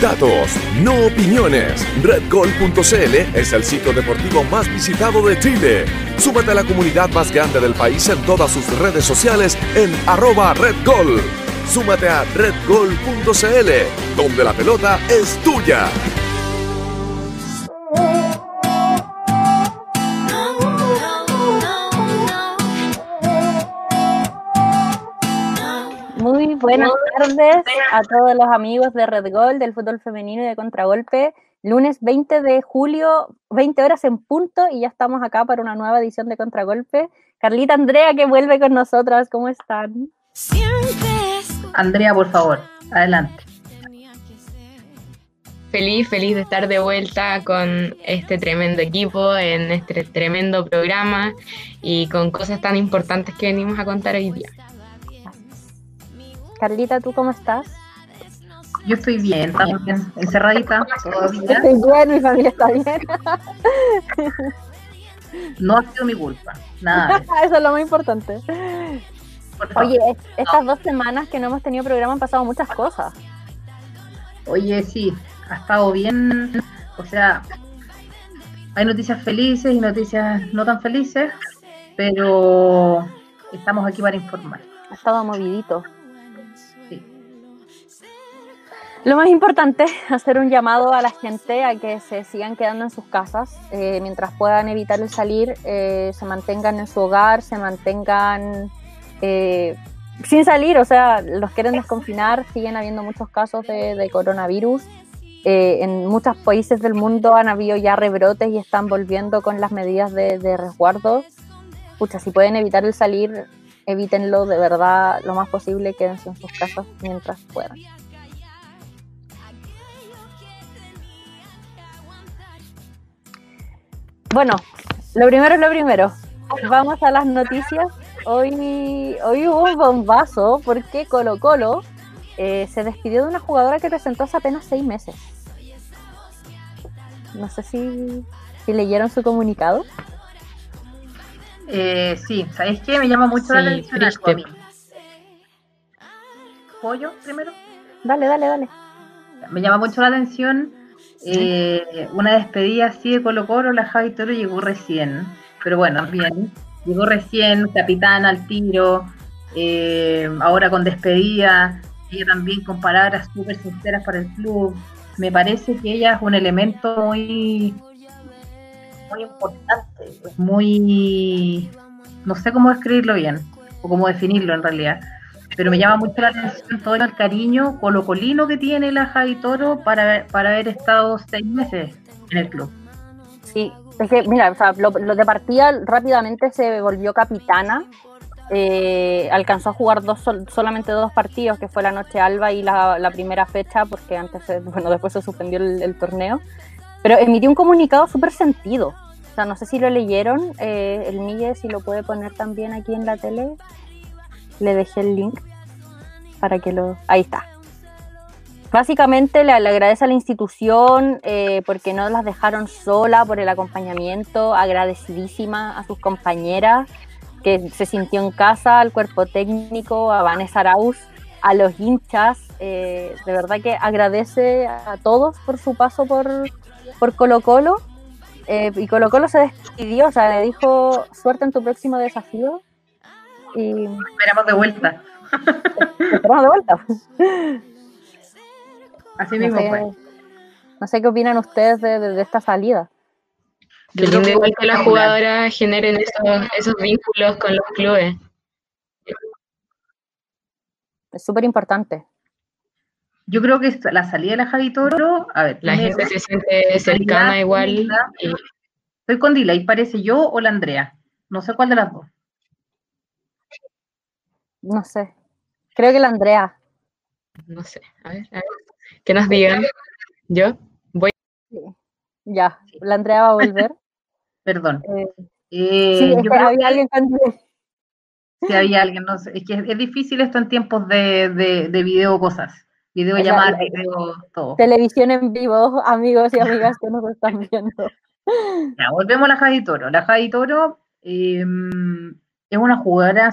Datos, no opiniones. RedGol.cl es el sitio deportivo más visitado de Chile. Súmate a la comunidad más grande del país en todas sus redes sociales en arroba RedGol. Súmate a RedGol.cl, donde la pelota es tuya. Buenas tardes a todos los amigos de Red Gol, del fútbol femenino y de Contragolpe. Lunes 20 de julio, 20 horas en punto, y ya estamos acá para una nueva edición de Contragolpe. Carlita Andrea, que vuelve con nosotras, ¿cómo están? Andrea, por favor, adelante. Feliz, feliz de estar de vuelta con este tremendo equipo, en este tremendo programa y con cosas tan importantes que venimos a contar hoy día. Carlita, ¿tú cómo estás? Yo estoy bien, también, encerradita todavía. Estoy bien, mi familia está bien. no ha sido mi culpa, nada. Eso es lo más importante. Oye, estas dos semanas que no hemos tenido programa han pasado muchas cosas. Oye, sí, ha estado bien, o sea, hay noticias felices y noticias no tan felices, pero estamos aquí para informar. Ha estado movidito. Lo más importante, hacer un llamado a la gente a que se sigan quedando en sus casas eh, mientras puedan evitar el salir, eh, se mantengan en su hogar, se mantengan eh, sin salir, o sea, los quieren desconfinar, siguen habiendo muchos casos de, coronavirus. en muchos países del mundo han habido ya rebrotes y están volviendo con las medidas de, de resguardo. Pucha, si pueden evitar el salir, evítenlo de verdad lo más posible, quédense en sus casas mientras puedan. Bueno, lo primero es lo primero. Vamos a las noticias. Hoy, hoy hubo un bombazo porque Colo Colo eh, se despidió de una jugadora que presentó hace apenas seis meses. No sé si, leyeron su comunicado. Eh, sí, ¿sabéis qué? Me llama mucho la atención ¿Pollo primero? Dale, dale, dale. Me llama mucho la atención eh, una despedida así de Colo Colo, la Javi Toro llegó recién, pero bueno, bien, llegó recién, capitán al tiro, eh, ahora con despedida, ella también con palabras súper sinceras para el club. Me parece que ella es un elemento muy, muy importante, muy, no sé cómo describirlo bien, o cómo definirlo en realidad pero me llama mucho la atención todo el cariño colocolino que tiene la Javi Toro para, para haber estado seis meses en el club. Sí, es que, mira, o sea, lo, de partida rápidamente se volvió capitana. Eh, alcanzó a jugar dos, solamente dos partidos, que fue la Noche Alba y la, primera fecha, porque antes, bueno, después se suspendió el, torneo. Pero emitió un comunicado súper sentido. O sea, no sé si lo leyeron, eh, el Mille, si lo puede poner también aquí en la tele le dejé el link para que lo... Ahí está. Básicamente le, agradece a la institución eh, porque no las dejaron sola por el acompañamiento, agradecidísima a sus compañeras que se sintió en casa, al cuerpo técnico, a Vanessa Arauz, a los hinchas. Eh, de verdad que agradece a todos por su paso por, por Colo Colo. Eh, y Colo Colo se despidió, o sea, le dijo suerte en tu próximo desafío y... Esperamos de vuelta. Esperamos de vuelta. Así mismo no No sé qué opinan ustedes de, esta salida. Que lindo igual que las jugadoras generen esos, esos vínculos con los clubes. Es súper importante. Yo creo que la salida de la Javi Toro, a ver, la gente se siente cercana igual. Estoy con Dila y parece yo o la Andrea. No sé cuál de las dos. No sé. Creo que la Andrea. No sé. A ver, a ver. Que nos digan. Yo voy. Ya, la Andrea va a volver. Perdón. Eh, eh, sí, yo había alguien Sí, había alguien, no sé. Es que es, difícil esto en tiempos de, de, de video cosas. Video llamar, video todo. Televisión en vivo, amigos y amigas que nos están viendo. Ya, volvemos a la Javi Toro. La Javi Toro em, es una jugadora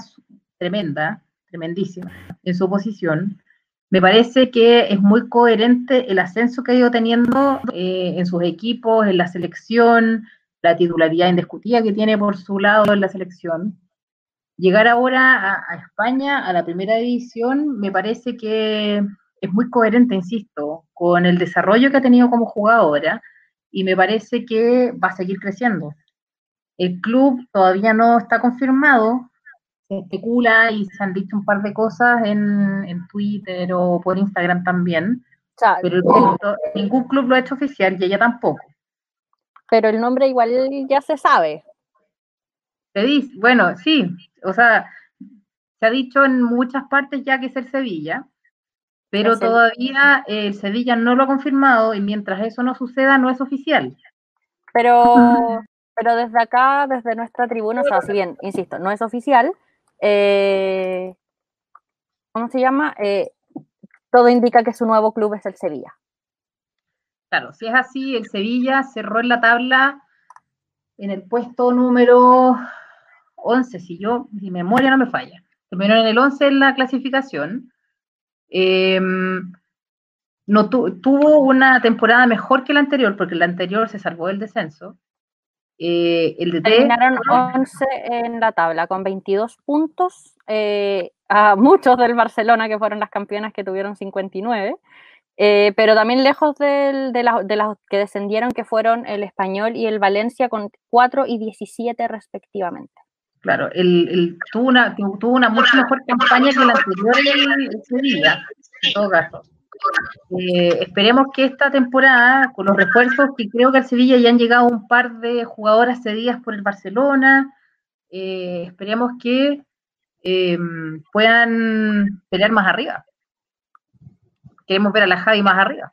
tremenda, tremendísima en su posición. Me parece que es muy coherente el ascenso que ha ido teniendo eh, en sus equipos, en la selección, la titularidad indiscutida que tiene por su lado en la selección. Llegar ahora a, España, a la primera división, me parece que es muy coherente, insisto, con el desarrollo que ha tenido como jugadora y me parece que va a seguir creciendo. El club todavía no está confirmado, especula y se han dicho un par de cosas en, Twitter o por Instagram también, pero ningún club lo ha hecho oficial y ella tampoco. Pero el nombre igual ya se sabe. Se dice, bueno, sí, o sea, se ha dicho en muchas partes ya que es el Sevilla, pero todavía el Sevilla no lo ha confirmado y mientras eso no suceda no es oficial. Pero, pero desde acá, desde nuestra tribuna, o sea, si bien, insisto, no es oficial, eh, ¿cómo se llama? Eh, todo indica que su nuevo club es el Sevilla. Claro, si es así, el Sevilla cerró en la tabla en el puesto número 11, si yo, mi memoria no me falla. Terminó en el 11 en la clasificación. Em, no tuvo una temporada mejor que la anterior, porque la anterior se salvó del descenso. Eh, el Terminaron 11 en la tabla con 22 puntos, eh, a muchos del Barcelona, que fueron las campeonas que tuvieron 59. Eh, pero también lejos de, de las que descendieron, que fueron el Español y el Valencia con 4 y 17 respectivamente. Claro, el, tuvo, una, tuvo una mucho mejor campaña que la anterior Sevilla, en todo caso. Eh, esperemos que esta temporada, con los refuerzos que creo que al Sevilla ya han llegado un par de jugadoras cedidas por el Barcelona, eh, esperemos que eh, puedan pelear más arriba. Queremos ver a la Javi más arriba.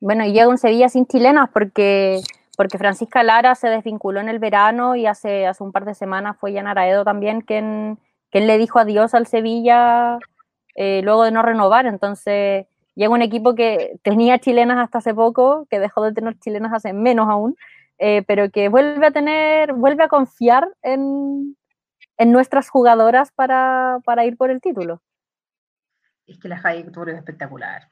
Bueno, y llega un Sevilla sin chilenas porque porque Francisca Lara se desvinculó en el verano y hace, hace un par de semanas fue Jan Araedo también quien, quien le dijo adiós al Sevilla eh, luego de no renovar. Entonces llega un equipo que tenía chilenas hasta hace poco, que dejó de tener chilenas hace menos aún, eh, pero que vuelve a tener, vuelve a confiar en, nuestras jugadoras para, ir por el título. Es que la Javi es espectacular.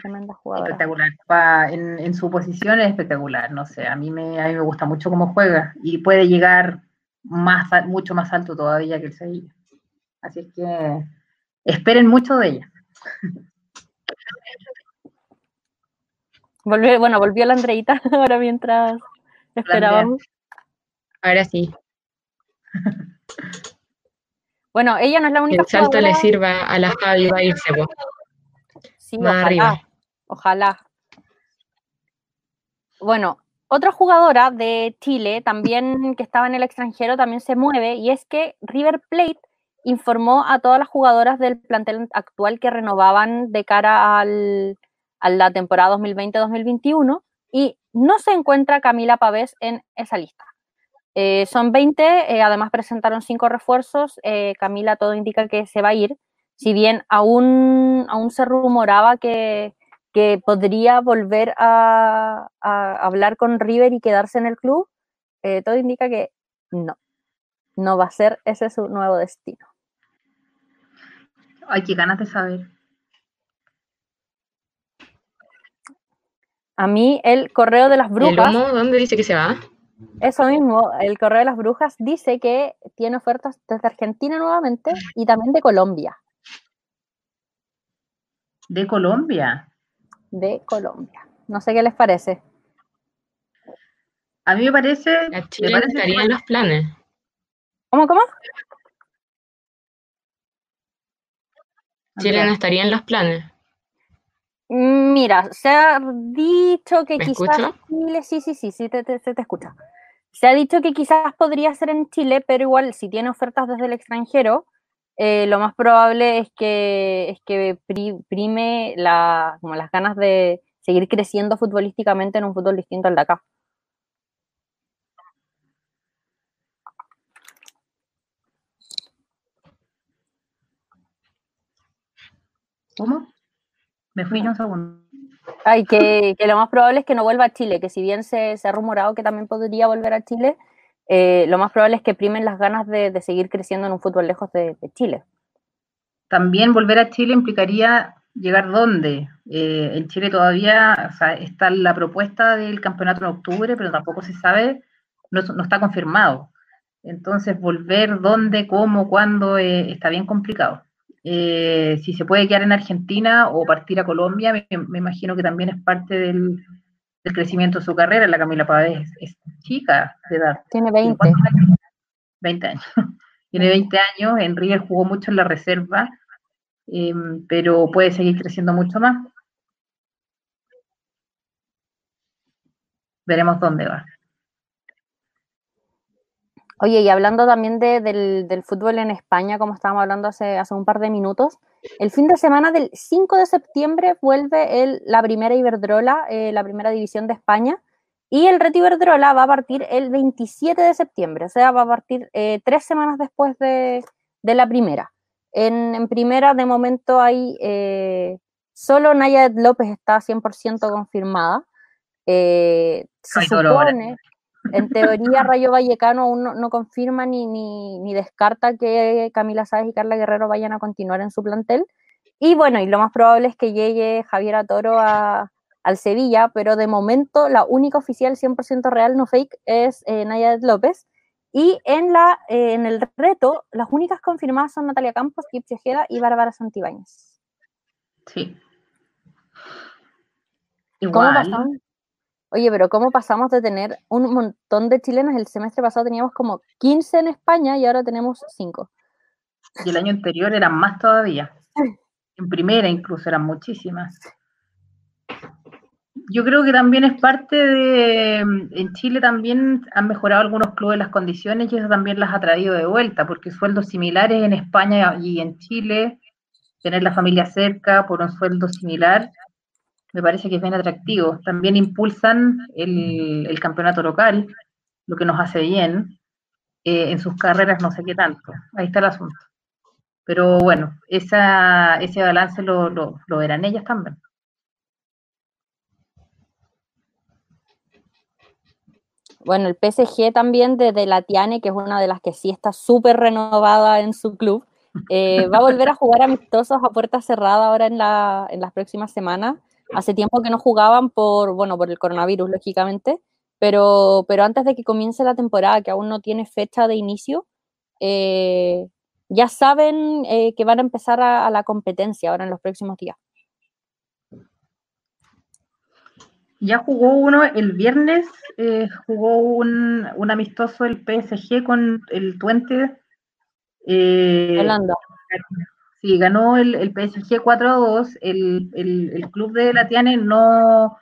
Tremenda jugadora. Espectacular. en, su posición es espectacular. No sé, a mí, me, a mí me gusta mucho cómo juega y puede llegar más, mucho más alto todavía que el Sevilla. Así es que esperen mucho de ella. Volvió, bueno, volvió la Andreita ahora mientras esperábamos. Ahora sí. Bueno, ella no es la única. El salto le sirva a la Javi va a irse. Sí, ojalá, ojalá. Bueno, otra jugadora de Chile, también que estaba en el extranjero, también se mueve, y es que River Plate informó a todas las jugadoras del plantel actual que renovaban de cara al, a la temporada 2020-2021 y no se encuentra Camila Pavés en esa lista. Eh, son 20, eh, además presentaron cinco refuerzos. Eh, Camila todo indica que se va a ir, si bien aún, aún se rumoraba que, podría volver a, hablar con River y quedarse en el club, todo indica que no, no va a ser ese su nuevo destino. Ay, qué ganas de saber. A mí el correo de las brujas. ¿Dónde dice que se va? Eso mismo, el correo de las brujas dice que tiene ofertas desde Argentina nuevamente y también de Colombia. De Colombia. De Colombia. No sé qué les parece. A mí me parece. Chile estaría en los planes. ¿Cómo, cómo? Chile no estaría en los planes. Mira, se ha dicho que quizás Chile, sí, sí, sí, sí, te, te, te, escucha. Se ha dicho que quizás podría ser en Chile, pero igual si tiene ofertas desde el extranjero, eh, lo más probable es que, es que prime la, como las ganas de seguir creciendo futbolísticamente en un fútbol distinto al de acá. ¿Cómo? Me fui un segundo. Ay, que, que, lo más probable es que no vuelva a Chile, que si bien se, se, ha rumorado que también podría volver a Chile, eh, lo más probable es que primen las ganas de, seguir creciendo en un fútbol lejos de, Chile. También volver a Chile implicaría llegar dónde. Eh, en Chile todavía está la propuesta del campeonato en octubre, pero tampoco se sabe, no, está confirmado. Entonces, volver dónde, cómo, cuándo, eh, está bien complicado. Si se puede quedar en Argentina o partir a Colombia, me, imagino que también es parte del, del crecimiento de su carrera. La Camila Pavés es, chica de edad. Tiene 20. 20 años. Tiene 20 años, en River jugó mucho en la reserva, em, pero puede seguir creciendo mucho más. Veremos dónde va. Oye, y hablando también del, fútbol en España, como estábamos hablando hace, hace un par de minutos, el fin de semana del 5 de septiembre vuelve el, la primera Iberdrola, eh, la primera división de España, y el Reto Iberdrola va a partir el 27 de septiembre, o sea, va a partir eh, tres semanas después de, la primera. En, primera, de momento, hay eh, solo Naya López está 100% confirmada. se supone, en teoría, Rayo Vallecano aún no, confirma ni, ni, descarta que Camila Sáez y Carla Guerrero vayan a continuar en su plantel. Y bueno, y lo más probable es que llegue Javier Toro al Sevilla, pero de momento la única oficial 100% real, no fake, es eh, Naya López. Y en, la, eh, en el reto, las únicas confirmadas son Natalia Campos, Kip Ojeda y Bárbara Santibáñez. Sí. Igual. Oye, pero ¿cómo pasamos de tener un montón de chilenos? El semestre pasado teníamos como 15 en España y ahora tenemos 5. Y el año anterior eran más todavía. En primera incluso eran muchísimas. Yo creo que también es parte de, en Chile también han mejorado algunos clubes las condiciones y eso también las ha traído de vuelta, porque sueldos similares en España y en Chile, tener la familia cerca por un sueldo similar, me parece que es bien atractivo. También impulsan el, campeonato local, lo que nos hace bien. Eh, en sus carreras no sé qué tanto. Ahí está el asunto. Pero bueno, esa, ese balance lo, lo, verán ellas también. Bueno, el PSG también desde la Tiane, que es una de las que sí está súper renovada en su club, eh, va a volver a jugar amistosos a puerta cerrada ahora en, la, en las próximas semanas. Hace tiempo que no jugaban por, bueno, por el coronavirus, lógicamente, pero, pero antes de que comience la temporada, que aún no tiene fecha de inicio, eh, ya saben eh, que van a empezar a, la competencia ahora en los próximos días. Ya jugó uno el viernes, eh, jugó un, un, amistoso el PSG con el Twente. Holanda. Sí, ganó el, PSG 4-2. El, el, club de Latiane no,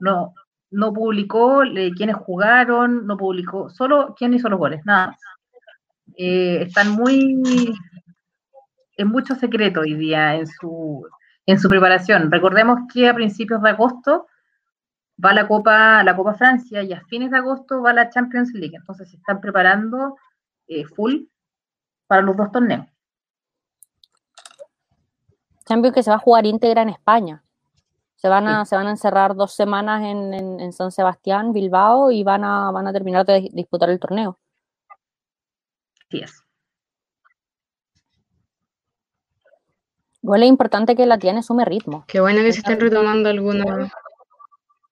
no, no publicó quiénes jugaron, no publicó, solo quién hizo los goles, nada eh, están muy en mucho secreto hoy día en su, en su preparación. Recordemos que a principios de agosto va la Copa, la Copa Francia y a fines de agosto va la Champions League. Entonces se están preparando eh, full para los dos torneos. Champions que se va a jugar íntegra en España. Se van a, se van a encerrar dos semanas en, San Sebastián, Bilbao, y van a, van a terminar de disputar el torneo. Sí es. Igual es importante que la tiene sume ritmo. Qué bueno que se estén retomando algunos.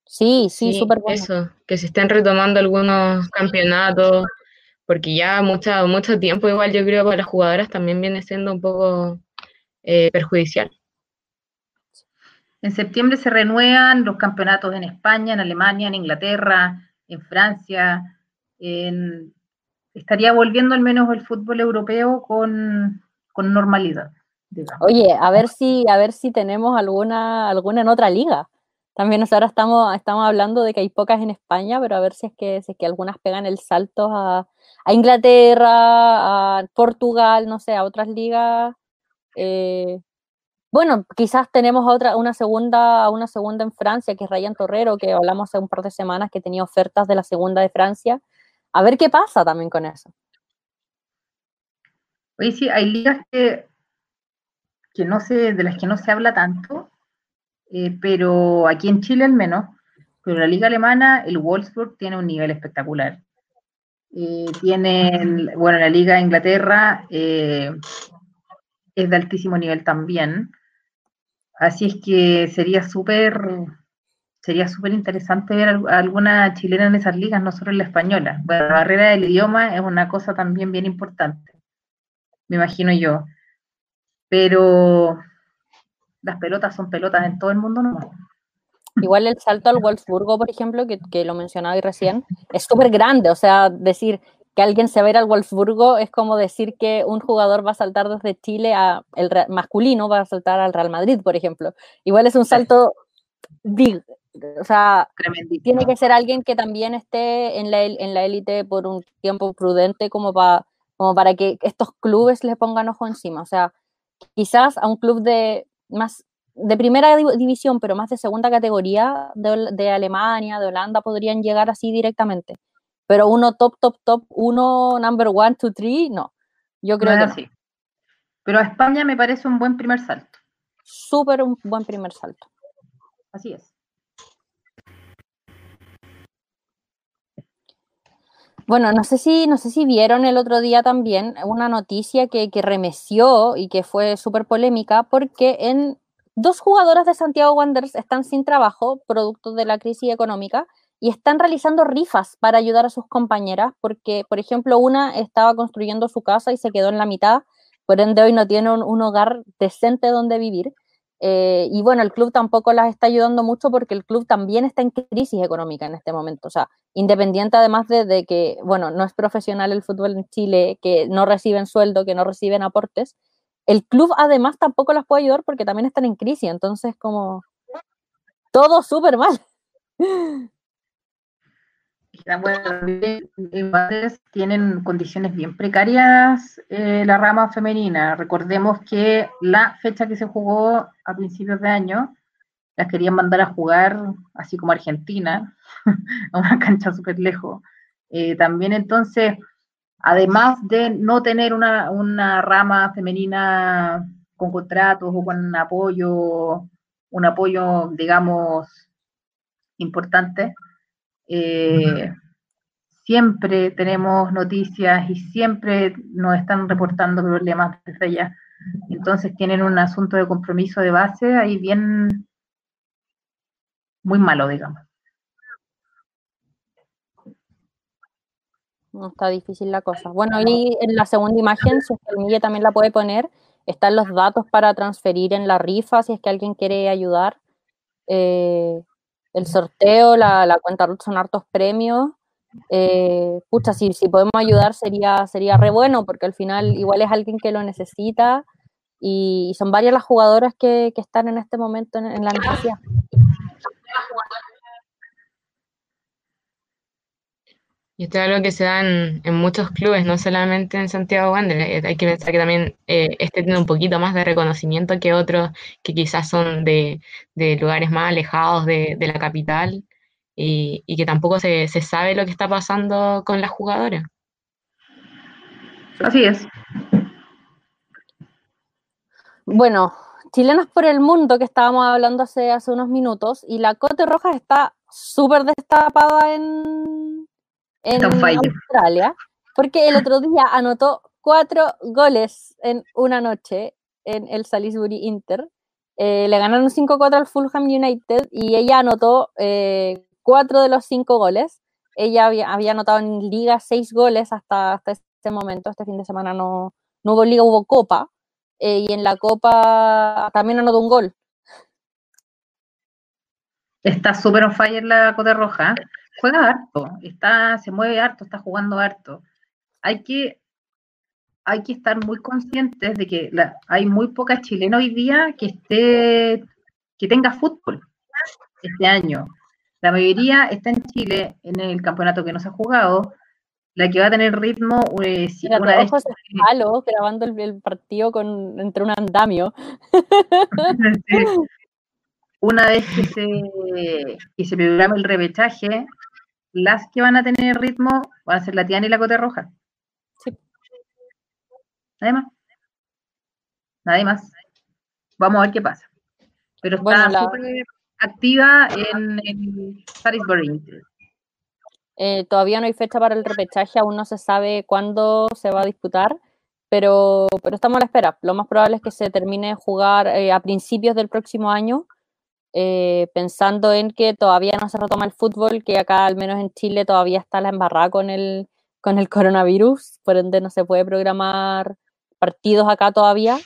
Sí, sí, súper bueno. Eso, que se estén retomando algunos campeonatos, porque ya mucho, mucho tiempo, igual yo creo que para las jugadoras también viene siendo un poco eh, perjudicial. En septiembre se renuevan los campeonatos en España, en Alemania, en Inglaterra, en Francia. estaría volviendo al menos el fútbol europeo con, normalidad. Oye, a ver si, a ver si tenemos alguna, alguna en otra liga. También ahora estamos, estamos hablando de que hay pocas en España, pero a ver si es que, si es que algunas pegan el salto a, a Inglaterra, a Portugal, no sé, a otras ligas eh, bueno, quizás tenemos otra, una segunda, una segunda en Francia, que es Ryan Torrero, que hablamos hace un par de semanas que tenía ofertas de la segunda de Francia. A ver qué pasa también con eso. Oye, sí, hay ligas que, que no sé, de las que no se habla tanto, eh, pero aquí en Chile al menos, pero la liga alemana, el Wolfsburg tiene un nivel espectacular. eh, tienen, bueno, la Liga de Inglaterra eh, es de altísimo nivel también. Así es que sería súper sería súper interesante ver alguna chilena en esas ligas, no solo en la española. Bueno, la barrera del idioma es una cosa también bien importante, me imagino yo. Pero las pelotas son pelotas en todo el mundo, ¿no? Igual el salto al Wolfsburgo, por ejemplo, que, que lo mencionaba recién, es súper grande. O sea, decir que alguien se va a ir al Wolfsburgo es como decir que un jugador va a saltar desde Chile a el masculino, va a saltar al Real Madrid, por ejemplo. Igual es un salto big. O sea, tiene que ser alguien que también esté en la, en la élite por un tiempo prudente como, para como para que estos clubes le pongan ojo encima. O sea, quizás a un club de más de primera división, pero más de segunda categoría de, Alemania, de Holanda, podrían llegar así directamente. Pero uno top, top, top, uno number one, two, three, no. Yo creo que así. Pero a España me parece un buen primer salto. Súper un buen primer salto. Así es. Bueno, no sé si, no sé si vieron el otro día también una noticia que, que remeció y que fue súper polémica porque en Dos jugadoras de Santiago Wanderers están sin trabajo, producto de la crisis económica, y están realizando rifas para ayudar a sus compañeras, porque, por ejemplo, una estaba construyendo su casa y se quedó en la mitad, por ende hoy no tiene un, hogar decente donde vivir. Eh, y bueno, el club tampoco las está ayudando mucho porque el club también está en crisis económica en este momento. O sea, independiente además de, de que, bueno, no es profesional el fútbol en Chile, que no reciben sueldo, que no reciben aportes, el club además tampoco las puede ayudar porque también están en crisis, entonces como todo súper mal. tienen condiciones bien precarias eh, la rama femenina. Recordemos que la fecha que se jugó a principios de año las querían mandar a jugar, así como Argentina, a una cancha súper lejos. Eh, también entonces además de no tener una, rama femenina con contratos o con apoyo, un apoyo, digamos, importante, eh, siempre tenemos noticias y siempre nos están reportando problemas desde allá. Entonces tienen un asunto de compromiso de base ahí bien, muy malo, digamos. No está difícil la cosa. Bueno, y en la segunda imagen, si es también la puede poner, están los datos para transferir en la rifa, si es que alguien quiere ayudar. Eh, el sorteo, la, la cuenta RUT son hartos premios. Eh, pucha, si, si podemos ayudar sería, sería re bueno, porque al final igual es alguien que lo necesita y, son varias las jugadoras que, están en este momento en, la noticia. Y esto es algo que se da en, muchos clubes, no solamente en Santiago Wanderers. Eh, hay que pensar que también eh, este tiene un poquito más de reconocimiento que otros que quizás son de, lugares más alejados de, la capital y, que tampoco se, sabe lo que está pasando con las jugadoras. Así es. Bueno, chilenos por el mundo que estábamos hablando hace, hace unos minutos y la Cote Roja está súper destapada en, en Australia, porque el otro día anotó cuatro goles en una noche en el Salisbury Inter. Eh, le ganaron 5-4 al Fulham United y ella anotó eh, cuatro de los cinco goles. Ella había, anotado en liga seis goles hasta, hasta este momento. Este fin de semana no, no hubo liga, hubo copa. Eh, y en la copa también anotó un gol. Está súper on fire la Cote Roja juega harto, está, se mueve harto, está jugando harto. Hay que, hay que estar muy conscientes de que hay muy pocas chilenas hoy día que esté, que tenga fútbol este año. La mayoría está en Chile, en el campeonato que no se ha jugado. La que va a tener ritmo, eh, una vez malo, grabando el, partido con entre un andamio. Una vez que se, que se programa el repechaje, las que van a tener ritmo van a ser la Tiana y la Cote Roja. Sí. Nadie más. Nadie más. Vamos a ver qué pasa. Pero está súper activa en el Salisbury. Eh, todavía no hay fecha para el repechaje, aún no se sabe cuándo se va a disputar, pero, pero estamos a la espera. Lo más probable es que se termine de jugar eh, a principios del próximo año, eh, pensando en que todavía no se retoma el fútbol, que acá, al menos en Chile, todavía está la embarrada con el, con el coronavirus, por ende no se puede programar partidos acá todavía.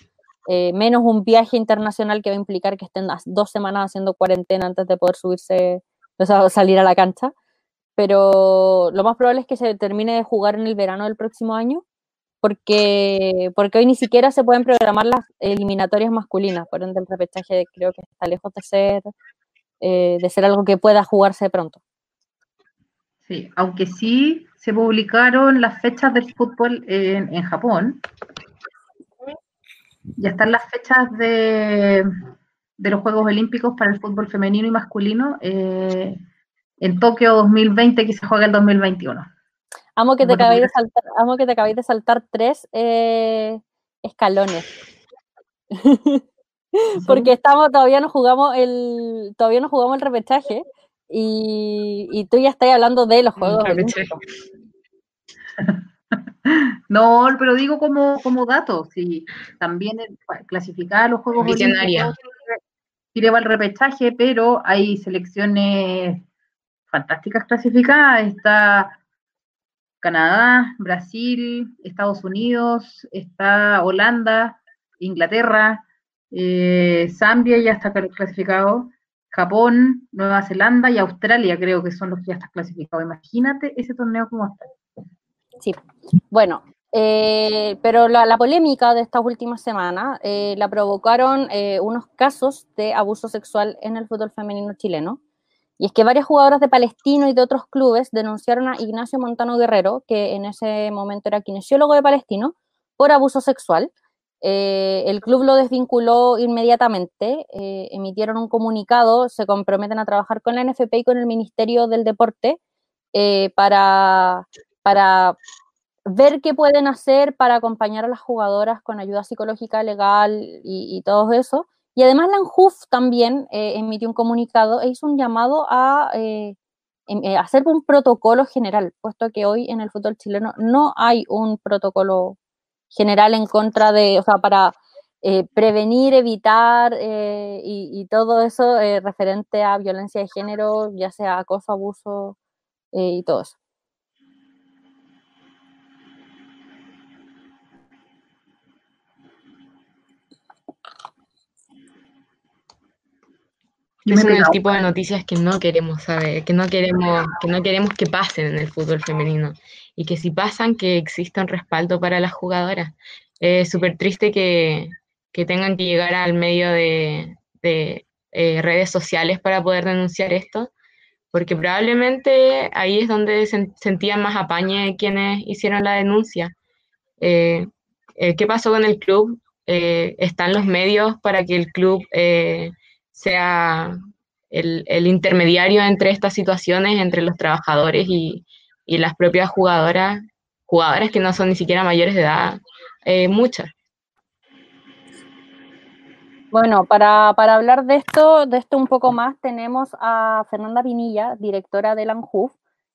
menos un viaje internacional que va a implicar que estén dos semanas haciendo cuarentena antes de poder subirse, o sea, salir a la cancha pero lo más probable es que se termine de jugar en el verano del próximo año, porque, porque hoy ni siquiera se pueden programar las eliminatorias masculinas, por ende el repechaje creo que está lejos de ser, eh, de ser algo que pueda jugarse pronto. Sí, aunque sí se publicaron las fechas del fútbol en, en Japón, ya están las fechas de, de, los Juegos Olímpicos para el fútbol femenino y masculino. Eh, en Tokio 2020 que se juega el 2021. Amo que te acabéis de saltar, amo que te acabéis de saltar tres eh, escalones. Porque estamos, todavía no jugamos el, todavía no jugamos el repechaje y, y tú ya estás hablando de los juegos. No, pero digo como, como dato, si también clasificar los juegos Visionaria. Olímpicos, el repechaje, pero hay selecciones fantásticas clasificadas. Está Canadá, Brasil, Estados Unidos, está Holanda, Inglaterra, eh, Zambia ya está clasificado, Japón, Nueva Zelanda y Australia creo que son los que ya están clasificados. Imagínate ese torneo como está. Sí, bueno, eh, pero la, polémica de estas últimas semanas eh, la provocaron unos casos de abuso sexual en el fútbol femenino chileno. Y es que varias jugadoras de Palestino y de otros clubes denunciaron a Ignacio Montano Guerrero, que en ese momento era kinesiólogo de Palestino, por abuso sexual. Eh, el club lo desvinculó inmediatamente, eh, emitieron un comunicado, se comprometen a trabajar con la NFP y con el Ministerio del Deporte eh, para, para ver qué pueden hacer para acompañar a las jugadoras con ayuda psicológica, legal y, y todo eso. Y además la ANJUF también eh, emitió un comunicado e hizo un llamado a eh, em, eh, hacer un protocolo general, puesto que hoy en el fútbol chileno no hay un protocolo general en contra de, o sea, para prevenir, evitar y, y, todo eso referente a violencia de género, ya sea acoso, abuso y todo eso. Es el tipo de noticias que no queremos saber, que no queremos, que no queremos que pasen en el fútbol femenino. Y que si pasan, que exista un respaldo para las jugadoras. Es súper triste que, tengan que llegar al medio de, eh, redes sociales para poder denunciar esto, porque probablemente ahí es donde sentían más apañe quienes hicieron la denuncia. Eh, eh, ¿Qué pasó con el club? están los medios para que el club sea el, intermediario entre estas situaciones, entre los trabajadores y, las propias jugadoras, jugadoras que no son ni siquiera mayores de edad, eh, muchas. Bueno, para, hablar de esto, de esto un poco más, tenemos a Fernanda Pinilla, directora de la ANJUF,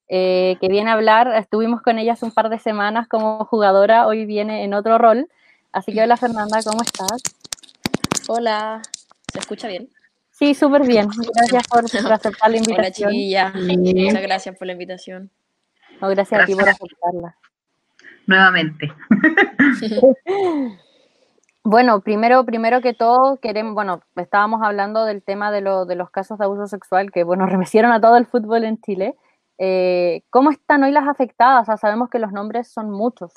eh, que viene a hablar, estuvimos con ella hace un par de semanas como jugadora, hoy viene en otro rol. Así que hola Fernanda, ¿cómo estás? Hola, ¿se escucha bien? Sí, súper bien. Gracias por, aceptar la invitación. Hola, chiquilla. Muchas gracias por la invitación. gracias, a ti por aceptarla. Nuevamente. bueno, primero, primero que todo, queremos, bueno, estábamos hablando del tema de, lo, de los casos de abuso sexual que, bueno, remecieron a todo el fútbol en Chile. Eh, ¿Cómo están hoy las afectadas? O sabemos que los nombres son muchos.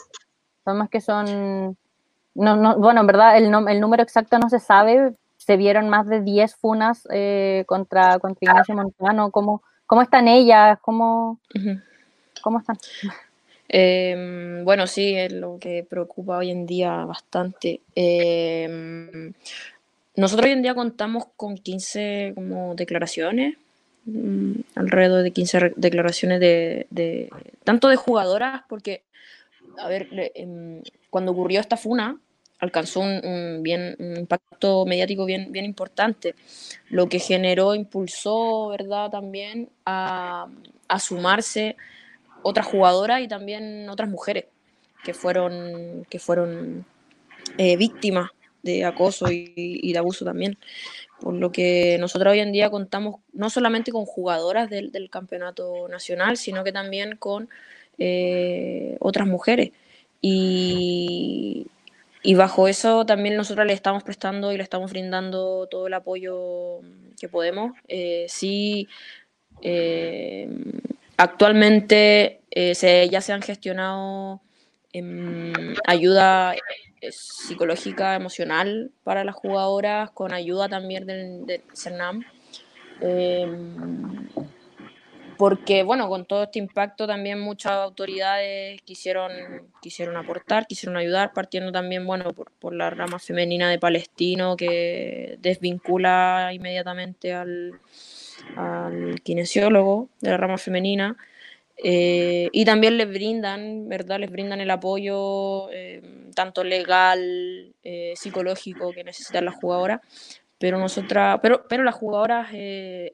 Sabemos que son, no, no, bueno, en verdad el, el número exacto no se sabe, se vieron más de 10 funas eh, contra, contra Ignacio Montano. ¿Cómo, cómo están ellas? ¿Cómo, ¿cómo están? Em, bueno, sí, es lo que preocupa hoy en día bastante. Em, nosotros hoy en día contamos con 15 como declaraciones, mm, alrededor de 15 declaraciones de, de, tanto de jugadoras, porque, a ver, em, cuando ocurrió esta funa, alcanzó un, bien, impacto mediático bien, bien importante, lo que generó, impulsó, ¿verdad?, también a, sumarse otras jugadoras y también otras mujeres que fueron, que fueron eh, víctimas de acoso y, de abuso también. Por lo que nosotros hoy en día contamos no solamente con jugadoras del, campeonato nacional, sino que también con eh, otras mujeres. Y, y bajo eso también nosotros le estamos prestando y le estamos brindando todo el apoyo que podemos. Eh, sí, eh, actualmente eh, se, ya se han gestionado em, ayuda psicológica, emocional para las jugadoras, con ayuda también del, del CERNAM. Porque bueno, con todo este impacto también muchas autoridades quisieron, quisieron aportar, quisieron ayudar, partiendo también, bueno, por, la rama femenina de Palestino que desvincula inmediatamente al, kinesiólogo de la rama femenina. Eh, y también les brindan, ¿verdad? Les brindan el apoyo eh, tanto legal, eh, psicológico que necesitan las jugadoras, pero nosotras, pero, pero las jugadoras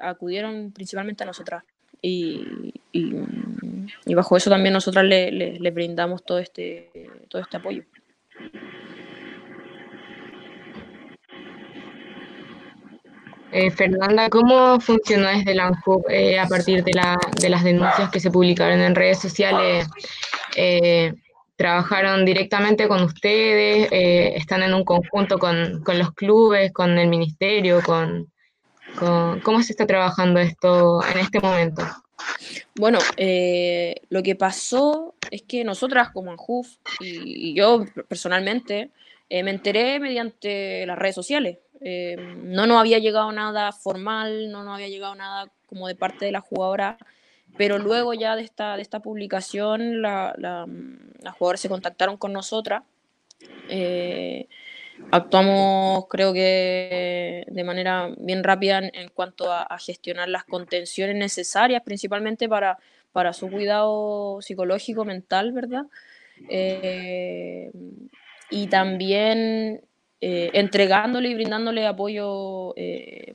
acudieron principalmente a nosotras y, y, bajo eso también nosotras le, le, brindamos todo este, todo este apoyo. Eh, Fernanda, ¿cómo funcionó desde la eh, a partir de, la, de, las denuncias que se publicaron en redes sociales? Eh, ¿Trabajaron directamente con ustedes? Eh, ¿Están en un conjunto con, con, los clubes, con el ministerio, con, ¿Cómo se está trabajando esto en este momento? Bueno, eh, lo que pasó es que nosotras como ANJUF y, yo personalmente eh, me enteré mediante las redes sociales. Eh, no nos había llegado nada formal, no nos había llegado nada como de parte de la jugadora, pero luego ya de esta, de esta publicación la, la, las jugadoras se contactaron con nosotras. Actuamos, creo que de manera bien rápida en, cuanto a, gestionar las contenciones necesarias, principalmente para, para su cuidado psicológico, mental, ¿verdad? Eh, y también eh, entregándole y brindándole apoyo eh,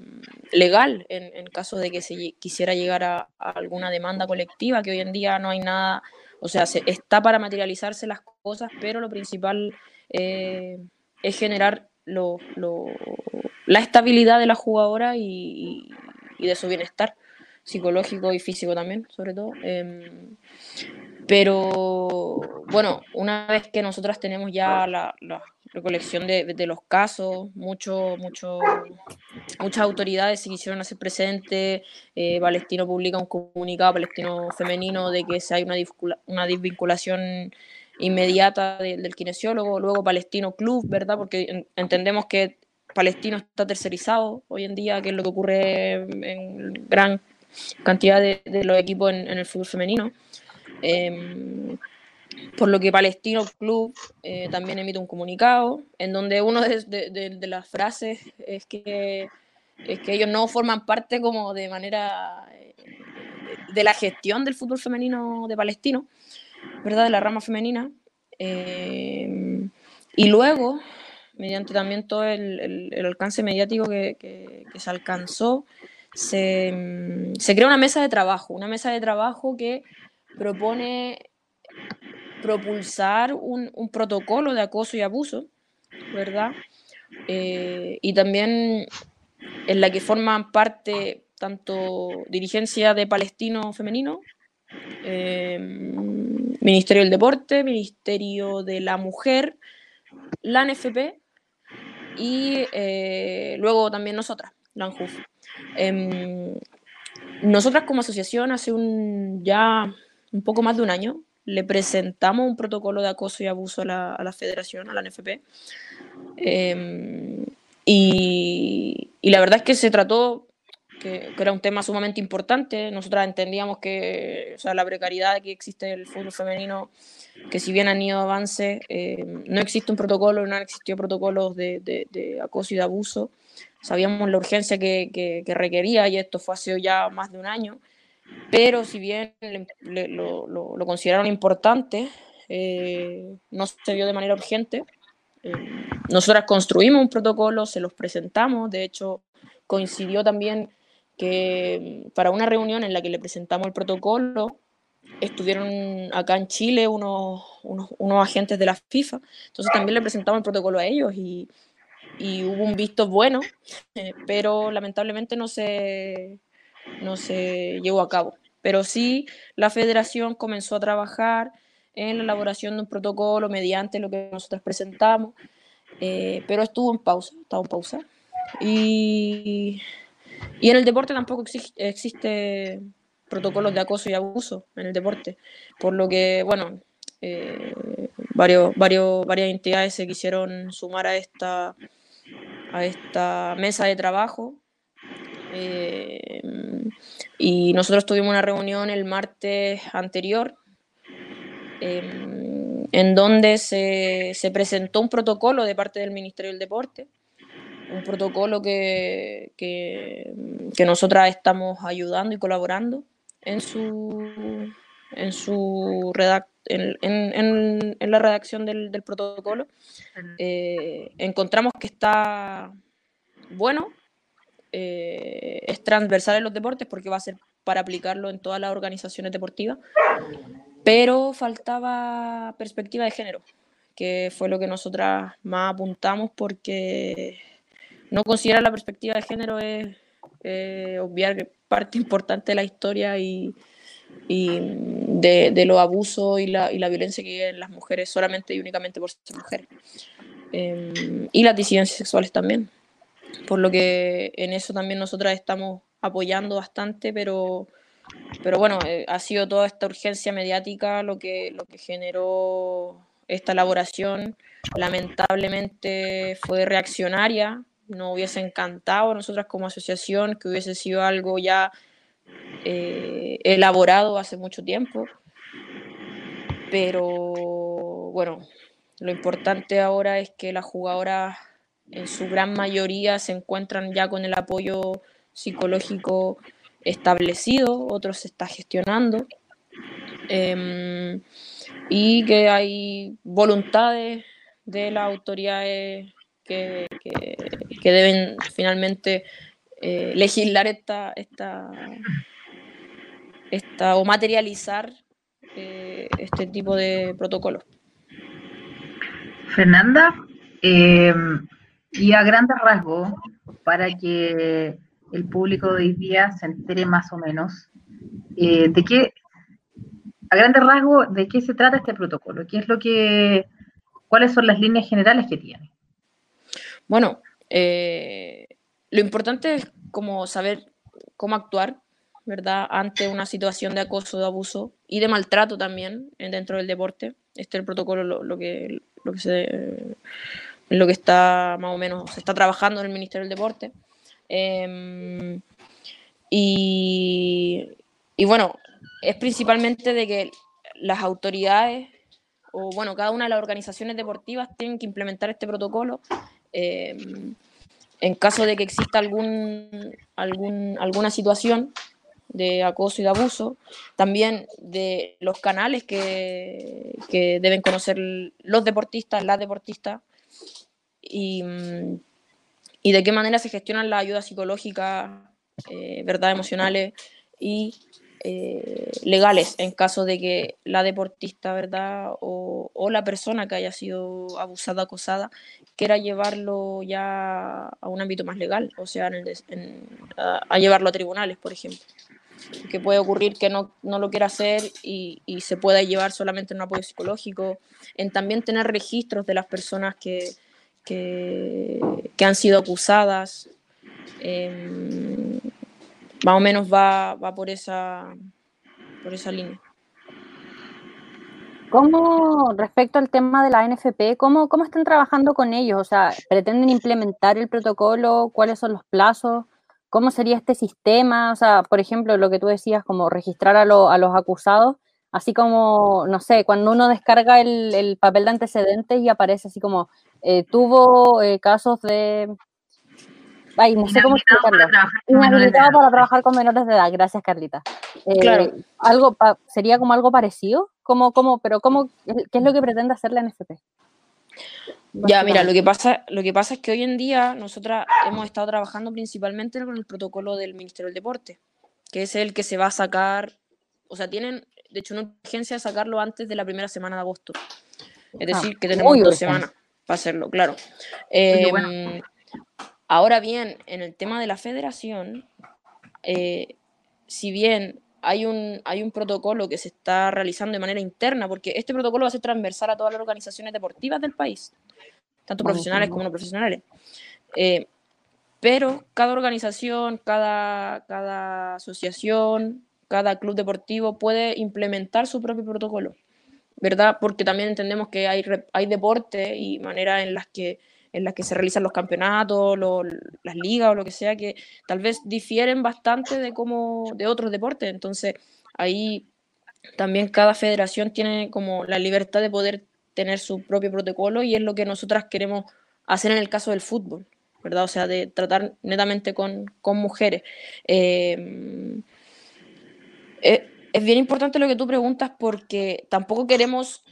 legal en, caso de que se quisiera llegar a, alguna demanda colectiva, que hoy en día no hay nada, o sea, se, está para materializarse las cosas, pero lo principal es generar lo, la estabilidad de la jugadora y, de su bienestar psicológico y físico también, sobre todo. Em, pero bueno, una vez que nosotras tenemos ya la, recolección de, los casos, mucho, mucho, muchas autoridades se quisieron hacer presentes, eh, Palestino publica un comunicado, Palestino femenino, de que si hay una, una desvinculación inmediata del kinesiólogo, luego Palestino Club, ¿verdad? Porque entendemos que Palestino está tercerizado hoy en día, que es lo que ocurre en gran cantidad de, los equipos en, el fútbol femenino. Em, por lo que Palestino Club eh, también emite un comunicado en donde una de, las frases es que, es que ellos no forman parte como de manera eh, de la gestión del fútbol femenino de Palestino, ¿verdad? De la rama femenina. Eh, y luego, mediante también todo el, alcance mediático que, se alcanzó, se, se crea una mesa de trabajo, una mesa de trabajo que propone propulsar un, protocolo de acoso y abuso, ¿verdad? Eh, y también en la que forman parte tanto dirigencia de Palestino femenino, eh, Ministerio del Deporte, Ministerio de la Mujer, la NFP y eh, luego también nosotras, la ANJUF. Em, nosotras como asociación hace un ya un poco más de un año le presentamos un protocolo de acoso y abuso a la, federación, a la NFP. Em, y, la verdad es que se trató que, era un tema sumamente importante. Nosotras entendíamos que o sea, la precariedad que existe en el fútbol femenino, que si bien han ido avances, eh, no existe un protocolo, no han existido protocolos de, de, acoso y de abuso. Sabíamos la urgencia que, que, requería y esto fue hace ya más de un año. Pero si bien lo, lo, lo, consideraron importante, eh, no se vio de manera urgente. Eh, nosotras construimos un protocolo, se los presentamos, de hecho coincidió también que para una reunión en la que le presentamos el protocolo, estuvieron acá en Chile unos, unos, agentes de la FIFA, entonces también le presentamos el protocolo a ellos y, y hubo un visto bueno, eh, pero lamentablemente no se, no se llevó a cabo. Pero sí, la federación comenzó a trabajar en la elaboración de un protocolo mediante lo que nosotros presentamos, eh, pero estuvo en pausa, estaba en pausa. Y, y en el deporte tampoco existe, protocolos de acoso y abuso en el deporte, por lo que, bueno, eh, varios, varios, varias entidades se quisieron sumar a esta, a esta mesa de trabajo. Eh, y nosotros tuvimos una reunión el martes anterior em, en donde se, se, presentó un protocolo de parte del Ministerio del Deporte, un protocolo que, que, nosotras estamos ayudando y colaborando en su, en, su en, en, en, la redacción del, del protocolo, eh, encontramos que está bueno, eh, es transversal en los deportes porque va a ser para aplicarlo en todas las organizaciones deportivas, pero faltaba perspectiva de género, que fue lo que nosotras más apuntamos porque no considerar la perspectiva de género es eh, obviar parte importante de la historia y, y de, de, los abusos y la, y la, violencia que viven las mujeres solamente y únicamente por ser mujeres. Eh, y las disidencias sexuales también. Por lo que en eso también nosotras estamos apoyando bastante, pero, pero bueno, eh, ha sido toda esta urgencia mediática lo que, lo que generó esta elaboración. Lamentablemente fue reaccionaria, no hubiese encantado a nosotras como asociación que hubiese sido algo ya eh, elaborado hace mucho tiempo. Pero bueno, lo importante ahora es que las jugadoras en su gran mayoría se encuentran ya con el apoyo psicológico establecido, otros se está gestionando. Em, y que hay voluntades de las autoridades que, deben finalmente eh, legislar esta, esta, esta o materializar eh, este tipo de protocolos. Fernanda, eh, y a grandes rasgos, para que el público de hoy día se entere más o menos, de qué, a grandes rasgos, de qué se trata este protocolo, qué es lo que, cuáles son las líneas generales que tiene. Bueno, eh, lo importante es como saber cómo actuar, ¿verdad? Ante una situación de acoso, de abuso y de maltrato también dentro del deporte. Este es el protocolo, lo, que, lo que se lo que está más o menos se está trabajando en el Ministerio del Deporte. Em, y, y, bueno, es principalmente de que las autoridades o bueno, cada una de las organizaciones deportivas tienen que implementar este protocolo Em, en caso de que exista algún, algún, alguna situación de acoso y de abuso, también de los canales que, que deben conocer los deportistas, las deportistas, y, y, de qué manera se gestionan las ayudas psicológicas, eh, emocionales y eh, legales en caso de que la deportista, ¿verdad? O, la persona que haya sido abusada, acosada, quiera llevarlo ya a un ámbito más legal, o sea, a, llevarlo a tribunales, por ejemplo. Que puede ocurrir que no, no lo quiera hacer y, se pueda llevar solamente en un apoyo psicológico, en también tener registros de las personas que, que, que han sido acusadas. Eh, más o menos va, va por, esa, por esa línea. ¿Cómo, respecto al tema de la NFP, ¿cómo, ¿cómo están trabajando con ellos? O sea, ¿pretenden implementar el protocolo? ¿Cuáles son los plazos? ¿Cómo sería este sistema? O sea, por ejemplo, lo que tú decías, como registrar a, a los acusados, así como, no sé, cuando uno descarga el, el papel de antecedentes y aparece así como, eh, tuvo eh, casos de Ay, no sé cómo explicarlo. Inhabilitado para trabajar con menores de edad. Gracias, Carlita. Eh, claro. Algo sería como algo parecido, como, como, pero cómo, ¿qué es lo que pretende hacer la NFP? Ya, mira, lo que pasa, lo que pasa es que hoy en día nosotras hemos estado trabajando principalmente con el protocolo del Ministerio del Deporte, que es el que se va a sacar, o sea, tienen, de hecho, una urgencia sacarlo antes de la primera semana de agosto. Es Ah, decir, que tenemos dos semanas para hacerlo, claro. Eh, bueno. Ahora bien, en el tema de la federación, eh, si bien hay un, hay un protocolo que se está realizando de manera interna, porque este protocolo va a ser transversal a todas las organizaciones deportivas del país, tanto Vamos, profesionales como no profesionales. Eh, pero cada organización, cada, cada asociación, cada club deportivo puede implementar su propio protocolo, ¿verdad? Porque también entendemos que hay, hay deportes y maneras en las que en las que se realizan los campeonatos, las ligas o lo que sea, que tal vez difieren bastante de como de otros deportes. Entonces, ahí también cada federación tiene como la libertad de poder tener su propio protocolo y es lo que nosotras queremos hacer en el caso del fútbol, ¿verdad? O sea, de tratar netamente con, con mujeres. Eh, eh, es bien importante lo que tú preguntas porque tampoco queremos,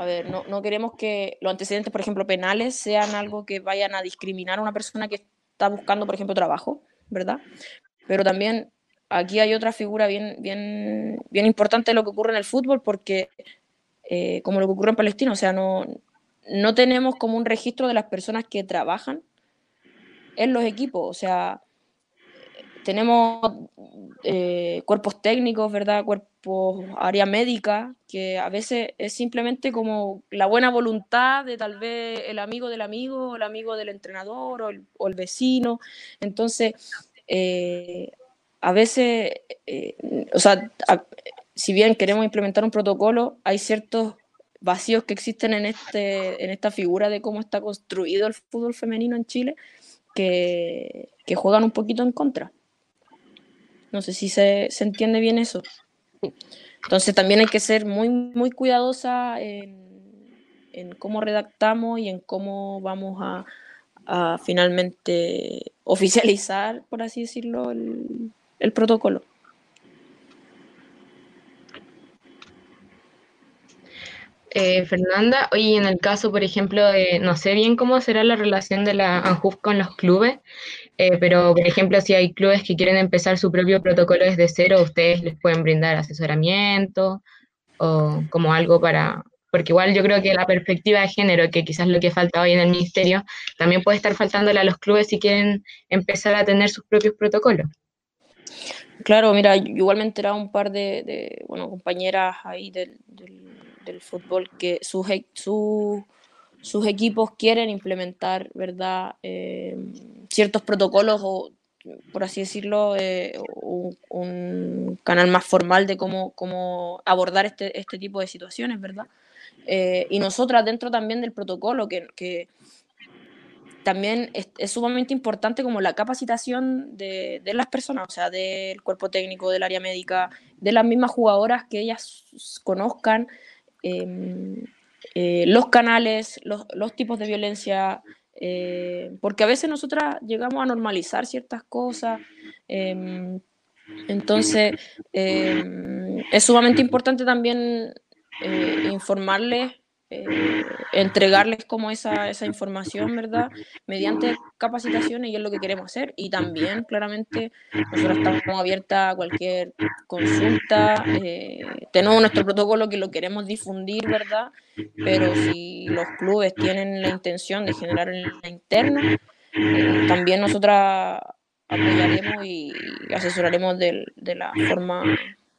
a ver, no, queremos que los antecedentes, por ejemplo, penales, sean algo que vayan a discriminar a una persona que está buscando, por ejemplo, trabajo, ¿verdad? Pero también aquí hay otra figura bien, bien, bien importante de lo que ocurre en el fútbol porque, eh, como lo que ocurre en Palestina, o sea, no, no tenemos como un registro de las personas que trabajan en los equipos, o sea, tenemos eh, cuerpos técnicos, ¿verdad? Área médica, que a veces es simplemente como la buena voluntad de tal vez el amigo del amigo, el amigo del entrenador, o el, vecino. Entonces, eh, a veces, eh, o sea, si bien queremos implementar un protocolo, hay ciertos vacíos que existen en, este, en esta figura de cómo está construido el fútbol femenino en Chile que, que juegan un poquito en contra. No sé si se, se entiende bien eso. Entonces también hay que ser muy, muy cuidadosa en, cómo redactamos y en cómo vamos a, finalmente oficializar, por así decirlo, el, el protocolo. Eh, Fernanda, oye, en el caso, por ejemplo, de, no sé bien cómo será la relación de la ANJUF con los clubes, eh, pero, por ejemplo, si hay clubes que quieren empezar su propio protocolo desde cero, ustedes les pueden brindar asesoramiento o como algo para, porque igual yo creo que la perspectiva de género, que quizás lo que falta hoy en el ministerio, también puede estar faltándole a los clubes si quieren empezar a tener sus propios protocolos. Claro, mira, igual me he un par de, de, bueno, compañeras ahí del, del, del fútbol que sus, e- su- sus equipos quieren implementar, ¿verdad? Eh, ciertos protocolos o, por así decirlo, eh, un, un canal más formal de cómo, cómo abordar este, este tipo de situaciones, ¿verdad? Eh, y nosotras dentro también del protocolo, que, que también es, es sumamente importante como la capacitación de, de las personas, o sea, del cuerpo técnico, del área médica, de las mismas jugadoras que ellas conozcan eh, eh, los canales, los, los tipos de violencia, eh, porque a veces nosotras llegamos a normalizar ciertas cosas. eh, entonces, eh, es sumamente importante también eh, informarles, eh, entregarles como esa, esa información, ¿verdad? Mediante capacitaciones y es lo que queremos hacer. Y también, claramente, nosotros estamos abiertas a cualquier consulta. eh, tenemos nuestro protocolo que lo queremos difundir, ¿verdad? Pero si los clubes tienen la intención de generar en la interna, eh, también nosotras apoyaremos y asesoraremos de, de la forma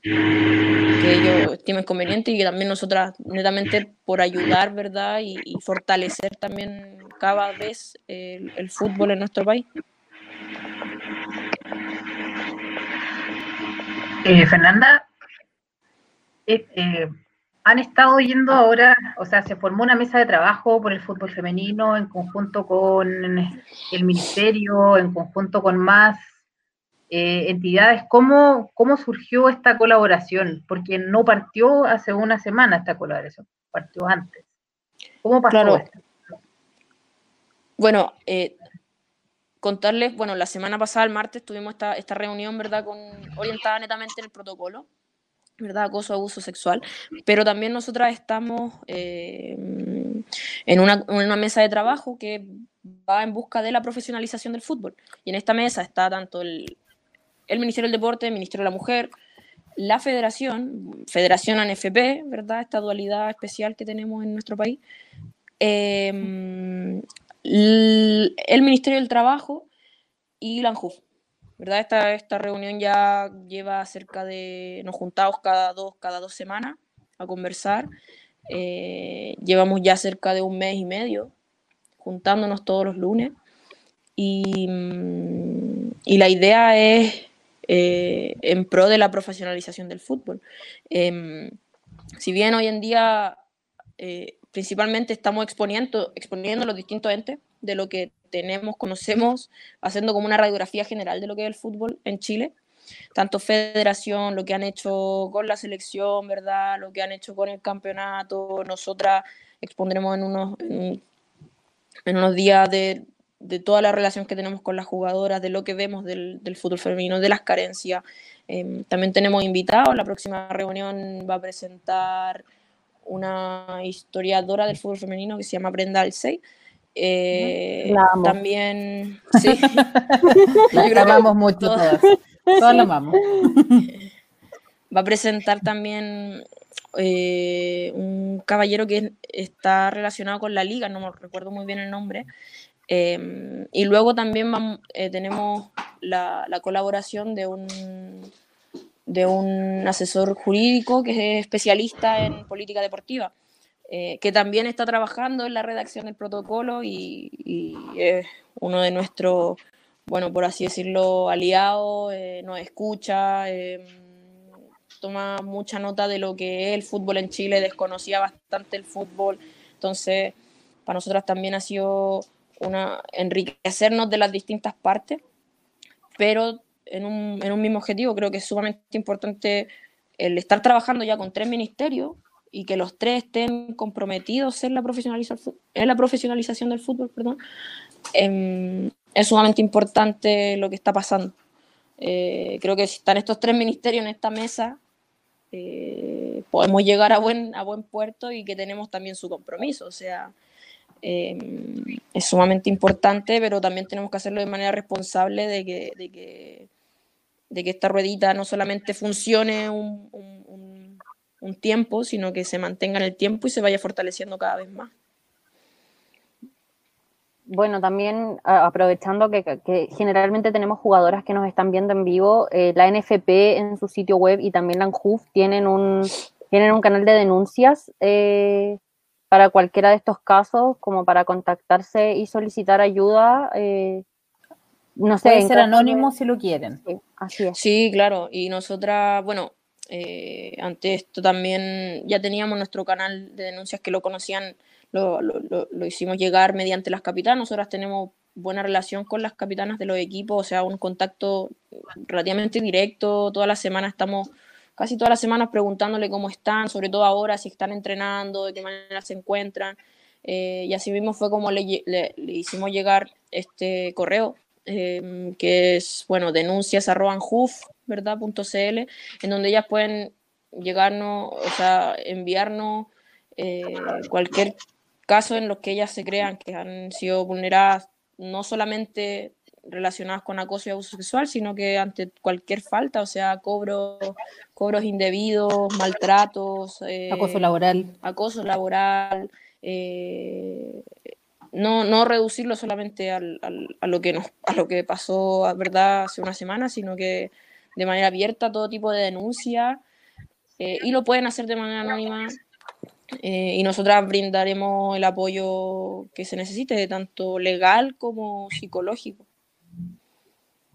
que ellos estimen conveniente y que también nosotras netamente por ayudar, ¿verdad? Y, fortalecer también cada vez el, el fútbol en nuestro país. Eh, Fernanda, eh, eh, han estado yendo ahora, o sea, se formó una mesa de trabajo por el fútbol femenino en conjunto con el ministerio, en conjunto con más eh, entidades. ¿Cómo, ¿Cómo surgió esta colaboración? Porque no partió hace una semana esta colaboración, partió antes. ¿Cómo pasó Claro. esto? Bueno, eh, contarles, bueno, la semana pasada, el martes, tuvimos esta, esta reunión, ¿verdad? Con, orientada netamente en el protocolo, ¿verdad? Acoso, abuso sexual. Pero también nosotras estamos eh, en, una, en una mesa de trabajo que va en busca de la profesionalización del fútbol. Y en esta mesa está tanto el, el Ministerio del Deporte, el Ministerio de la Mujer, la federación, Federación ANFP, ¿verdad? Esta dualidad especial que tenemos en nuestro país, em, el Ministerio del Trabajo y la ANJUF. ¿verdad? Esta, esta reunión ya lleva cerca de, nos juntamos cada dos, cada dos semanas a conversar. Eh, llevamos ya cerca de un mes y medio juntándonos todos los lunes. Y, mm, y la idea es eh, en pro de la profesionalización del fútbol. Em, si bien hoy en día eh, principalmente estamos exponiendo, exponiendo los distintos entes de lo que tenemos, conocemos, haciendo como una radiografía general de lo que es el fútbol en Chile, tanto federación, lo que han hecho con la selección, ¿verdad? Lo que han hecho con el campeonato, nosotras expondremos en unos, en, unos días de, de, toda la relación que tenemos con las jugadoras, de lo que vemos del, del fútbol femenino, de las carencias. Eh, también tenemos invitados, la próxima reunión va a presentar una historiadora del fútbol femenino que se llama Brenda Alcey, eh, también, sí. la amamos mucho todas. Todas la amamos. Va a presentar también eh, un caballero que está relacionado con la liga, no me recuerdo muy bien el nombre. Em, y luego también eh, tenemos la, la, colaboración de un, de un asesor jurídico que es especialista en política deportiva. Eh, que también está trabajando en la redacción del protocolo y, es uno de nuestros, bueno, por así decirlo, aliados, eh, nos escucha, em, toma mucha nota de lo que es el fútbol en Chile, desconocía bastante el fútbol, entonces para nosotras también ha sido enriquecernos de las distintas partes, pero en un, en un mismo objetivo, creo que es sumamente importante el estar trabajando ya con tres ministerios y que los tres estén comprometidos en la, profesionalización del fútbol, em, es sumamente importante lo que está pasando. Eh, creo que si están estos tres ministerios en esta mesa, eh, podemos llegar a buen, a buen puerto y que tenemos también su compromiso. O sea, em, es sumamente importante, pero también tenemos que hacerlo de manera responsable de que, de que, de que esta ruedita no solamente funcione un un tiempo, sino que se mantenga en el tiempo y se vaya fortaleciendo cada vez más. Bueno, también aprovechando que, generalmente tenemos jugadoras que nos están viendo en vivo, eh, la NFP en su sitio web y también la ANJUF tienen un, tienen un canal de denuncias eh, para cualquiera de estos casos, como para contactarse y solicitar ayuda. Eh, no sé, Puede ser anónimo si lo quieren. Sí, así es. Sí, claro. Y nosotras, bueno, eh, ante esto también ya teníamos nuestro canal de denuncias que lo conocían, lo, hicimos llegar mediante las capitanas. Nosotras tenemos buena relación con las capitanas de los equipos, o sea, un contacto relativamente directo. Todas las semanas estamos, casi todas las semanas preguntándole cómo están, sobre todo ahora, si están entrenando, de qué manera se encuentran. Eh, y así mismo fue como le, hicimos llegar este correo, eh, que es, bueno, denuncias ¿verdad? en donde ellas pueden llegarnos, o sea, enviarnos eh, cualquier caso en los que ellas se crean que han sido vulneradas, no solamente relacionadas con acoso y abuso sexual, sino que ante cualquier falta, o sea, cobros, cobros indebidos, maltratos, eh, acoso laboral. Acoso laboral, eh, no, no reducirlo solamente al, a, lo que nos, a lo que pasó, ¿verdad?, hace una semana, sino que de manera abierta todo tipo de denuncia eh, y lo pueden hacer de manera anónima eh, y nosotras brindaremos el apoyo que se necesite, tanto legal como psicológico.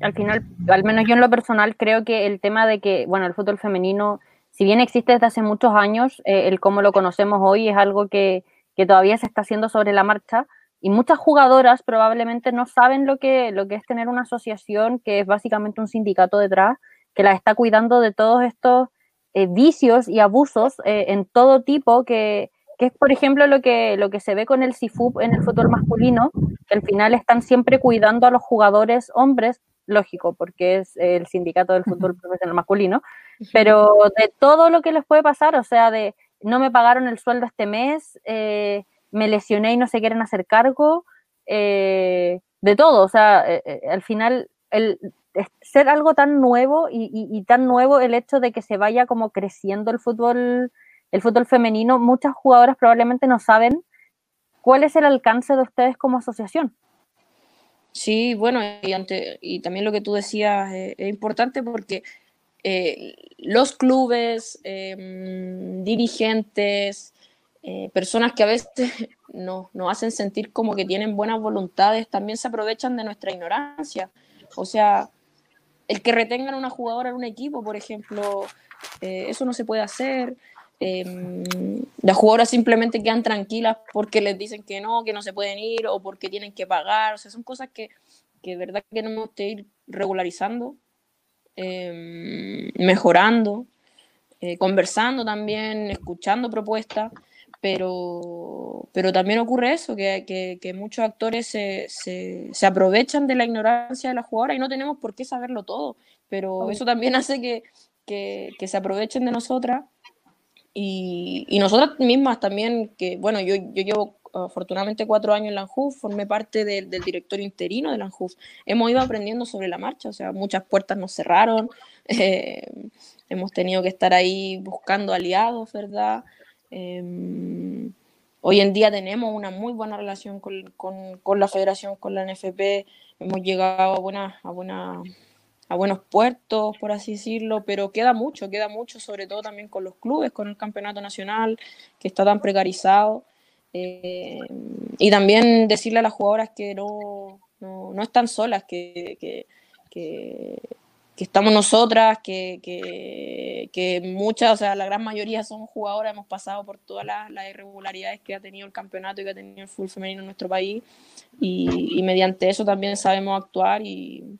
Al final, al menos yo en lo personal creo que el tema de que, bueno, el fútbol femenino, si bien existe desde hace muchos años, eh, el cómo lo conocemos hoy es algo que, que todavía se está haciendo sobre la marcha, y muchas jugadoras probablemente no saben lo que, lo que es tener una asociación que es básicamente un sindicato detrás, que la está cuidando de todos estos eh, vicios y abusos eh, en todo tipo, que, que, es, por ejemplo, lo que, lo que se ve con el CIFUP en el fútbol masculino, que al final están siempre cuidando a los jugadores hombres, lógico, porque es el sindicato del fútbol profesional masculino, pero de todo lo que les puede pasar, o sea, de no me pagaron el sueldo este mes, eh, me lesioné y no se quieren hacer cargo, eh, de todo, o sea, eh, eh, al final el, ser algo tan nuevo y, tan nuevo el hecho de que se vaya como creciendo el fútbol, el fútbol femenino, muchas jugadoras probablemente no saben cuál es el alcance de ustedes como asociación. Sí, bueno, y, y también lo que tú decías eh, es importante porque eh, los clubes, em, dirigentes, eh, personas que a veces nos, hacen sentir como que tienen buenas voluntades, también se aprovechan de nuestra ignorancia. O sea, el que retengan a una jugadora en un equipo, por ejemplo, eso no se puede hacer. Em, las jugadoras simplemente quedan tranquilas porque les dicen que no, que no se pueden ir o porque tienen que pagar. O sea, son cosas que, que de verdad tenemos que ir regularizando, em, mejorando, eh, conversando también, escuchando propuestas pero, pero también ocurre eso, que, que, muchos actores se, se, se, aprovechan de la ignorancia de la jugadora y no tenemos por qué saberlo todo, pero eso también hace que, que se aprovechen de nosotras y, y, nosotras mismas también, que bueno, yo, yo llevo afortunadamente cuatro años en la ANJUF, formé parte del, del directorio interino de la ANJUF, hemos ido aprendiendo sobre la marcha, o sea, muchas puertas nos cerraron, eh, hemos tenido que estar ahí buscando aliados, ¿verdad? Em, hoy en día tenemos una muy buena relación con, con, la federación, con la NFP, hemos llegado a, buena, a, buena, a buenos puertos, por así decirlo, pero queda mucho, queda mucho, sobre todo también con los clubes, con el campeonato nacional, que está tan precarizado. Em, y también decirle a las jugadoras que no, no, no están solas, que, que, que que estamos nosotras, que, muchas, o sea, la gran mayoría son jugadoras, hemos pasado por todas las, irregularidades que ha tenido el campeonato y que ha tenido el fútbol femenino en nuestro país y, mediante eso también sabemos actuar y,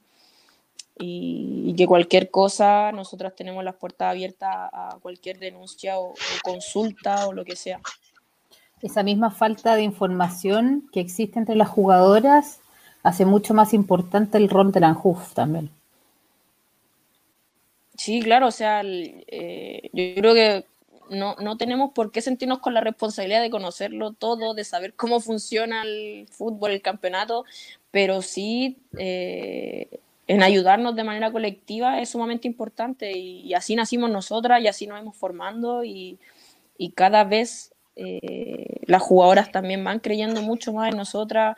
y, que cualquier cosa, nosotras tenemos las puertas abiertas a cualquier denuncia o, consulta o lo que sea. Esa misma falta de información que existe entre las jugadoras hace mucho más importante el rol de la ANJUF también. Sí, claro, o sea, eh, yo creo que no, no, tenemos por qué sentirnos con la responsabilidad de conocerlo todo, de saber cómo funciona el fútbol, el campeonato, pero sí eh, en ayudarnos de manera colectiva es sumamente importante y, así nacimos nosotras y así nos hemos formando y, y cada vez eh, las jugadoras también van creyendo mucho más en nosotras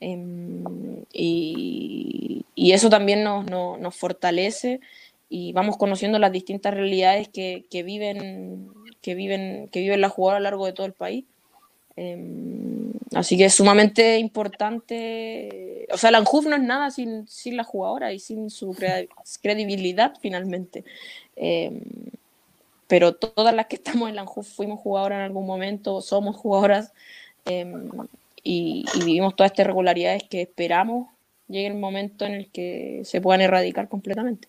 em, y, y, eso también nos, nos, nos fortalece y vamos conociendo las distintas realidades que, que viven que viven que viven las jugadoras a lo largo de todo el país. Em, así que es sumamente importante o sea la ANJUF no es nada sin, sin la jugadora y sin su credibilidad finalmente em, pero todas las que estamos en la ANJUF fuimos jugadoras en algún momento somos jugadoras em, y, y vivimos todas estas irregularidades que esperamos llegue el momento en el que se puedan erradicar completamente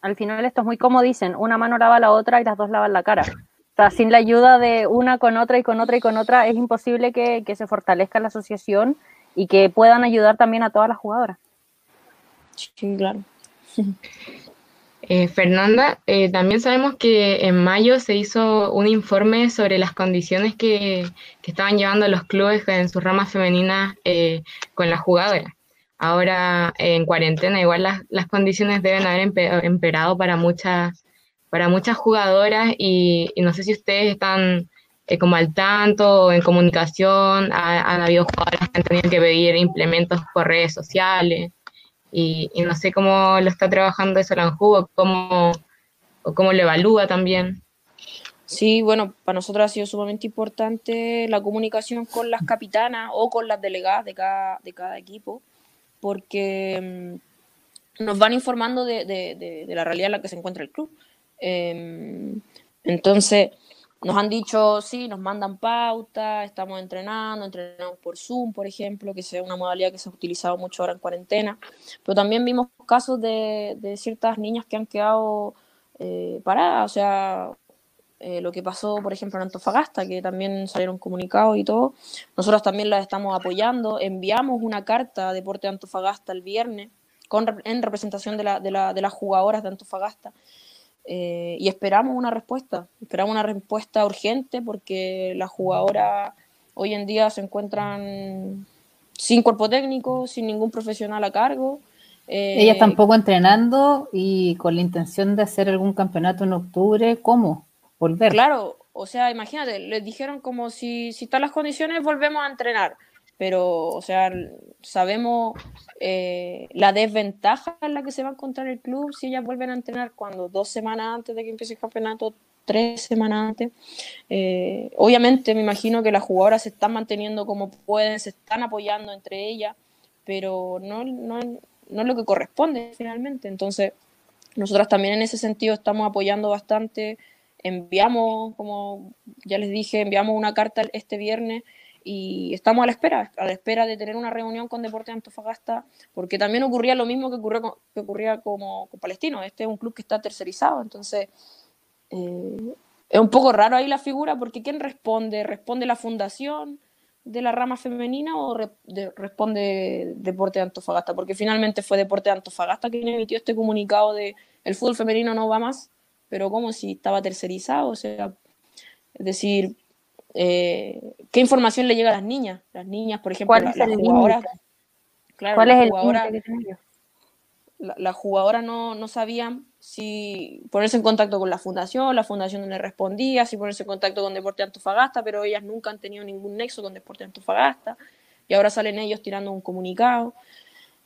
al final esto es muy como dicen, una mano lava la otra y las dos lavan la cara. O sea, sin la ayuda de una con otra y con otra y con otra, es imposible que, se fortalezca la asociación y que puedan ayudar también a todas las jugadoras. Sí, claro. Eh, Fernanda, eh, también sabemos que en mayo se hizo un informe sobre las condiciones que, estaban llevando los clubes en sus ramas femeninas eh, con las jugadoras. Ahora en cuarentena igual las, las condiciones deben haber empeorado para muchas, para muchas jugadoras y, no sé si ustedes están eh, como al tanto en comunicación, han habido jugadoras que han tenido que pedir implementos por redes sociales y, no sé cómo lo está trabajando eso la o cómo, o cómo lo evalúa también. Sí, bueno, para nosotros ha sido sumamente importante la comunicación con las capitanas o con las delegadas de cada, de cada equipo porque mm, nos van informando de, la realidad en la que se encuentra el club. Em, entonces, nos han dicho, sí, nos mandan pauta, estamos entrenando, entrenamos por Zoom, por ejemplo, que es una modalidad que se ha utilizado mucho ahora en cuarentena, pero también vimos casos de, ciertas niñas que han quedado eh, paradas, o sea, eh, lo que pasó, por ejemplo, en Antofagasta, que también salieron comunicados y todo. Nosotros también las estamos apoyando. Enviamos una carta a Deporte de Antofagasta el viernes con, en representación de, de las jugadoras de Antofagasta. Eh, y esperamos una respuesta, esperamos una respuesta urgente porque las jugadoras hoy en día se encuentran sin cuerpo técnico, sin ningún profesional a cargo Ellas tampoco entrenando y con la intención de hacer algún campeonato en octubre, ¿cómo? Volver. Claro, o sea, imagínate, les dijeron como si, si están las condiciones, volvemos a entrenar. Pero, o sea, sabemos eh, la desventaja en la que se va a encontrar el club si ellas vuelven a entrenar cuando dos semanas antes de que empiece el campeonato, tres semanas antes. Eh, obviamente, me imagino que las jugadoras se están manteniendo como pueden, se están apoyando entre ellas, pero no, no, no es lo que corresponde finalmente. Entonces, nosotras también en ese sentido estamos apoyando bastante. Enviamos, como ya les dije, enviamos una carta este viernes y estamos a la espera, a la espera de tener una reunión con Deportes Antofagasta, porque también ocurría lo mismo que, ocurrió que ocurría como con Palestino. Este es un club que está tercerizado, entonces eh, es un poco raro ahí la figura, porque ¿quién responde? ¿Responde la fundación? de la rama femenina o responde Deporte de Antofagasta? Porque finalmente fue Deporte de Antofagasta quien emitió este comunicado de el fútbol femenino no va más, pero como si estaba tercerizado, o sea, es decir, eh, ¿qué información le llega a las niñas? Las niñas, por ejemplo, ¿Cuál es jugadoras, claro, ¿Cuál es el las jugadoras no, no, sabían si ponerse en contacto con la fundación, la fundación no le respondía, si ponerse en contacto con Deporte Antofagasta, pero ellas nunca han tenido ningún nexo con Deporte Antofagasta y ahora salen ellos tirando un comunicado.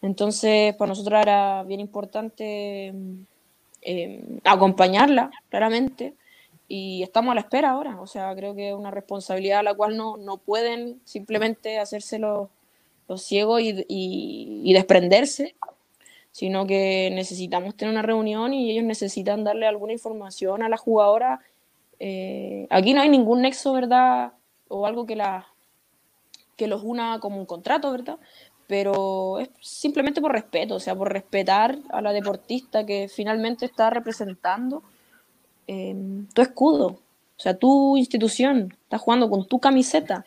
Entonces, para nosotros era bien importante eh, acompañarla, claramente, y estamos a la espera ahora. O sea, creo que es una responsabilidad a la cual no, no pueden simplemente hacerse los, los ciegos y, y desprenderse sino que necesitamos tener una reunión y ellos necesitan darle alguna información a la jugadora. Eh, aquí no hay ningún nexo, ¿verdad? O algo que, la, que los una como un contrato, ¿verdad? Pero es simplemente por respeto, o sea, por respetar a la deportista que finalmente está representando em, tu escudo, o sea, tu institución, está jugando con tu camiseta.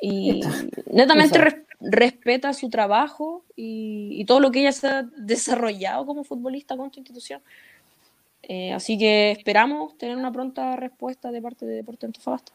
Y netamente respeta su trabajo y, todo lo que ella se ha desarrollado como futbolista con tu institución. Eh, así que esperamos tener una pronta respuesta de parte de Deporte Antofagasta.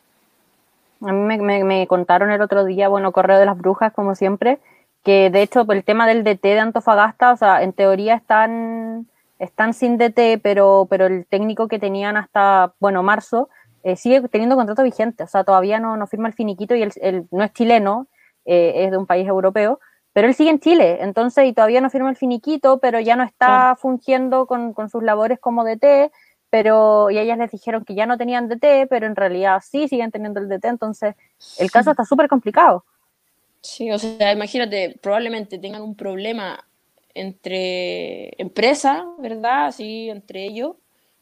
A mí me, contaron el otro día, bueno, Correo de las Brujas, como siempre, que de hecho el tema del DT de Antofagasta, o sea, en teoría están, están sin DT, pero, pero el técnico que tenían hasta, bueno, marzo, eh, sigue teniendo contrato vigente, o sea, todavía no, no firma el finiquito y él no es chileno, eh, es de un país europeo, pero él sigue en Chile, entonces, y todavía no firma el finiquito, pero ya no está fungiendo con, sus labores como DT, pero, y ellas les dijeron que ya no tenían DT, pero en realidad sí siguen teniendo el DT, entonces el caso está súper complicado. Sí, o sea, imagínate, probablemente tengan un problema entre empresas, ¿verdad? Sí, entre ellos,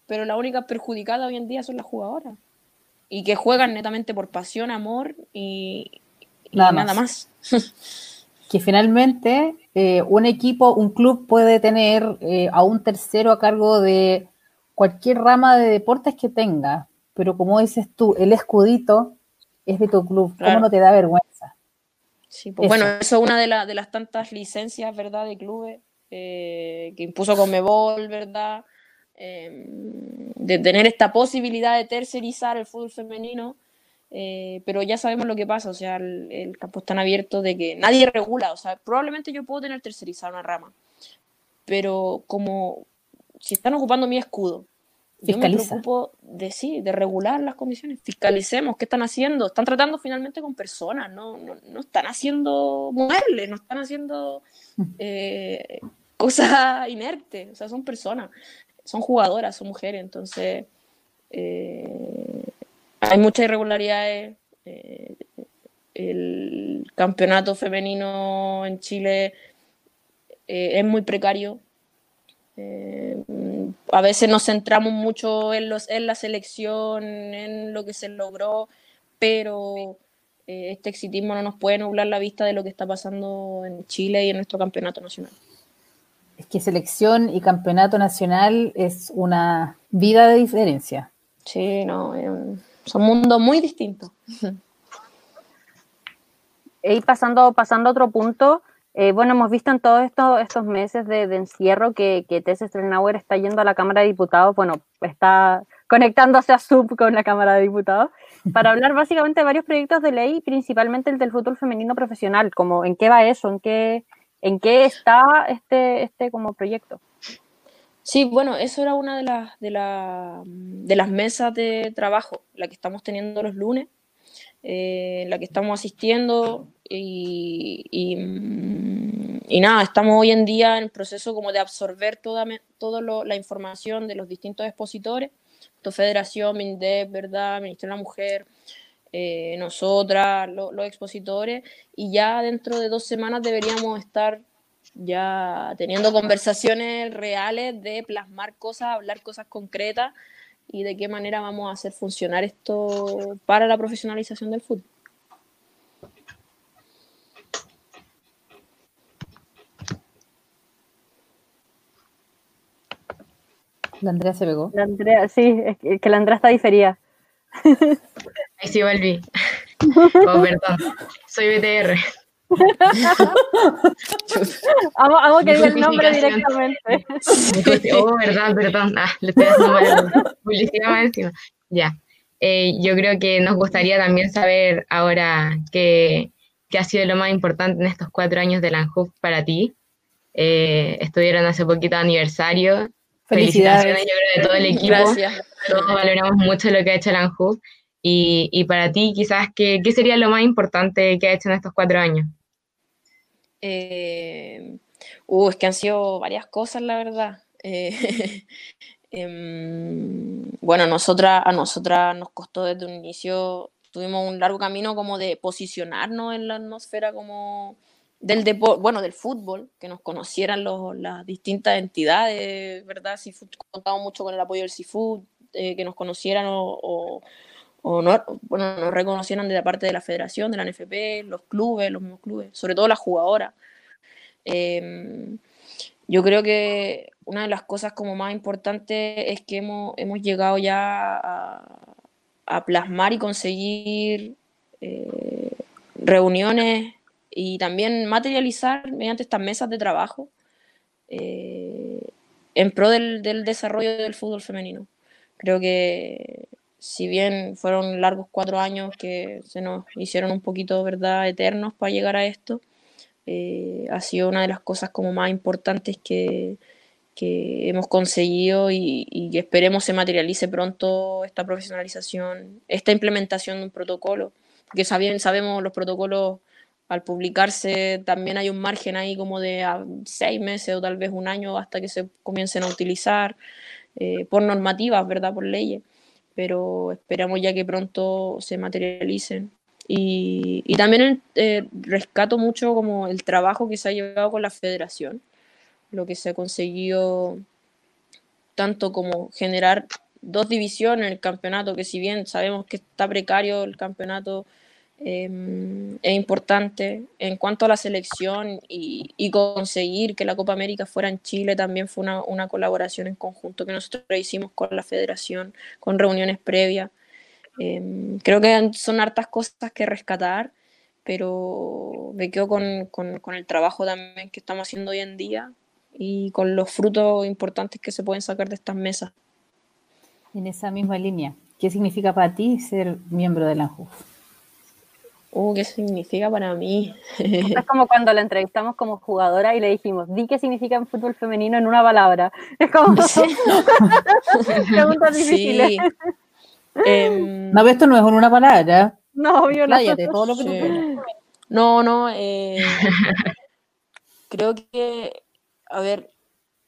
pero la única perjudicada hoy en día son las jugadoras. Y que juegan netamente por pasión, amor y, Nada más. que finalmente eh, un equipo, un club puede tener eh, a un tercero a cargo de cualquier rama de deportes que tenga, pero como dices tú, el escudito es de tu club, ¿cómo no te da vergüenza? Sí, pues bueno, eso es una de, de, las tantas licencias, ¿verdad?, de clubes eh, que impuso Conmebol, ¿verdad?, em, de tener esta posibilidad de tercerizar el fútbol femenino eh, pero ya sabemos lo que pasa, o sea, el, campo es tan abierto de que nadie regula, o sea, probablemente yo puedo tener tercerizada una rama, pero como si están ocupando mi escudo, yo me preocupo de sí, de regular las condiciones, fiscalicemos qué están haciendo, están tratando finalmente con personas, no, no, están haciendo muebles, no están haciendo eh, cosas inertes, o sea, son personas, son jugadoras, son mujeres, entonces... Eh, hay muchas irregularidades. Eh, el campeonato femenino en Chile eh, es muy precario. A veces nos centramos mucho en, los, en la selección, en lo que se logró, pero este exitismo no nos puede nublar la vista de lo que está pasando en Chile y en nuestro campeonato nacional. Que selección y campeonato nacional es una vida de diferencia. Sí, no, son mundos muy distintos. Y pasando, pasando a otro punto, eh, bueno, hemos visto en todos estos, estos meses de, encierro que, que Tess Strenauer está yendo a la Cámara de Diputados, bueno, está conectándose a Sub con la Cámara de Diputados, para hablar básicamente de varios proyectos de ley, principalmente el del fútbol femenino profesional, como en qué va eso, en qué, ¿En qué está este, este como proyecto? Sí, bueno, eso era una de las, de, de las mesas de trabajo, la que estamos teniendo los lunes, eh, la que estamos asistiendo y, y, nada, estamos hoy en día en el proceso como de absorber toda, toda la información de los distintos expositores, Federación, MINDEP, ¿verdad? Ministerio de la Mujer, eh, nosotras, los expositores, y ya dentro de dos semanas deberíamos estar ya teniendo conversaciones reales de plasmar cosas, hablar cosas concretas y de qué manera vamos a hacer funcionar esto para la profesionalización del fútbol. La Andrea se pegó. La Andrea, sí, es que la Andrea está diferida. Ahí sí volví. Oh, perdón. Soy BTR. Vamos que diga el nombre directamente. Oh, verdad, perdón. Ah, le estoy haciendo publicidad más encima. Ya. Eh, yo creo que nos gustaría también saber ahora qué, qué, ha sido lo más importante en estos cuatro años de la ANJUF para ti. Eh, estuvieron hace poquito aniversario. Felicidades. yo creo, de todo el equipo. Gracias. Todos valoramos mucho lo que ha hecho la ANJUF. Y, y, para ti, quizás, ¿qué, ¿qué sería lo más importante que ha hecho en estos cuatro años? Eh, uh, es que han sido varias cosas, la verdad. Eh, em, bueno, nosotras, a nosotras nos costó desde un inicio, tuvimos un largo camino como de posicionarnos en la atmósfera como del deporte, bueno, del fútbol, que nos conocieran los, las distintas entidades, ¿verdad? contamos mucho con el apoyo del Seafood, eh, que nos conocieran o, o no, bueno, nos reconocieron de la parte de la federación, de la NFP, los clubes, los mismos clubes, sobre todo las jugadoras. Em, yo creo que una de las cosas como más importantes es que hemos, hemos llegado ya a, plasmar y conseguir eh, reuniones y también materializar mediante estas mesas de trabajo eh, en pro del, del desarrollo del fútbol femenino. Creo que si bien fueron largos cuatro años que se nos hicieron un poquito, ¿verdad?, eternos para llegar a esto, eh, ha sido una de las cosas como más importantes que, que hemos conseguido y, y, esperemos se materialice pronto esta profesionalización, esta implementación de un protocolo, porque saben, sabemos los protocolos al publicarse también hay un margen ahí como de seis meses o tal vez un año hasta que se comiencen a utilizar eh, por normativas, ¿verdad? Por leyes pero esperamos ya que pronto se materialicen. Y, y también eh, rescato mucho como el trabajo que se ha llevado con la federación, lo que se ha conseguido tanto como generar dos divisiones en el campeonato, que si bien sabemos que está precario el campeonato, Em, es importante. En cuanto a la selección y, conseguir que la Copa América fuera en Chile, también fue una, colaboración en conjunto que nosotros hicimos con la federación, con reuniones previas. Em, creo que son hartas cosas que rescatar, pero me quedo con, con el trabajo también que estamos haciendo hoy en día y con los frutos importantes que se pueden sacar de estas mesas. En esa misma línea, ¿qué significa para ti ser miembro de la ANJUF? Uh, ¿qué significa para mí? Es como cuando la entrevistamos como jugadora y le dijimos, di qué significa en fútbol femenino en una palabra. Es como sí. preguntas difíciles. Em, no, esto no es en una palabra. No, obvio, todo lo que No, no, eh, creo que, a ver,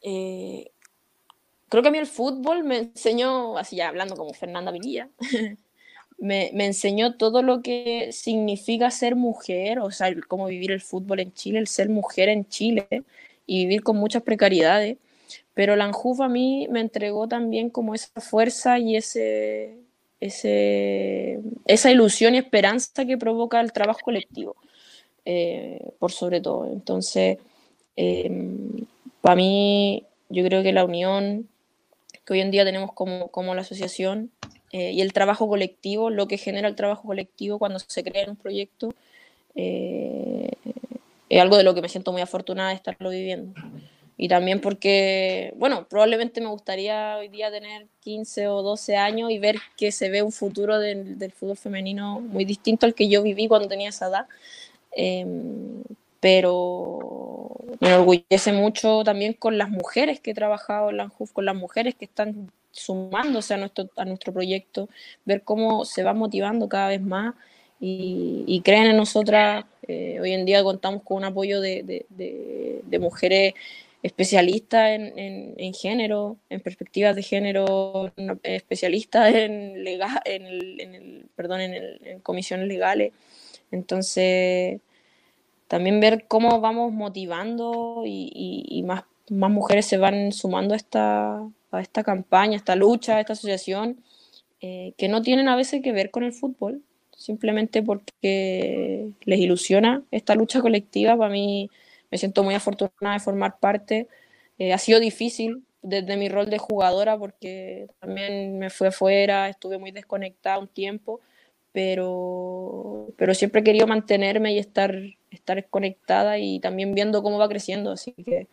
eh, creo que a mí el fútbol me enseñó, así ya hablando como Fernanda Vililla, me, enseñó todo lo que significa ser mujer, o sea, cómo vivir el fútbol en Chile, el ser mujer en Chile y vivir con muchas precariedades. Pero la Anjuf a mí me entregó también como esa fuerza y ese, ese, esa ilusión y esperanza que provoca el trabajo colectivo, eh, por sobre todo. Entonces, em, para mí, yo creo que la unión que hoy en día tenemos como, como la asociación eh, y el trabajo colectivo, lo que genera el trabajo colectivo cuando se crea un proyecto, eh, es algo de lo que me siento muy afortunada de estarlo viviendo. Y también porque, bueno, probablemente me gustaría hoy día tener 15 o 12 años y ver que se ve un futuro del, del fútbol femenino muy distinto al que yo viví cuando tenía esa edad. Em, pero me enorgullece mucho también con las mujeres que he trabajado en la ANJUF, con las mujeres que están sumándose a nuestro, a nuestro proyecto, ver cómo se va motivando cada vez más y, creen en nosotras. Eh, hoy en día contamos con un apoyo de, mujeres especialistas en, género, en perspectivas de género, especialistas en, legal, en, el, en, comisiones legales. Entonces, también ver cómo vamos motivando y, más mujeres se van sumando a esta, a esta campaña, a esta lucha, a esta asociación, eh, que no tienen a veces que ver con el fútbol, simplemente porque les ilusiona esta lucha colectiva. Para mí me siento muy afortunada de formar parte. Eh, ha sido difícil desde mi rol de jugadora porque también me fui afuera, estuve muy desconectada un tiempo, pero, pero siempre he querido mantenerme y estar, estar conectada y también viendo cómo va creciendo, así que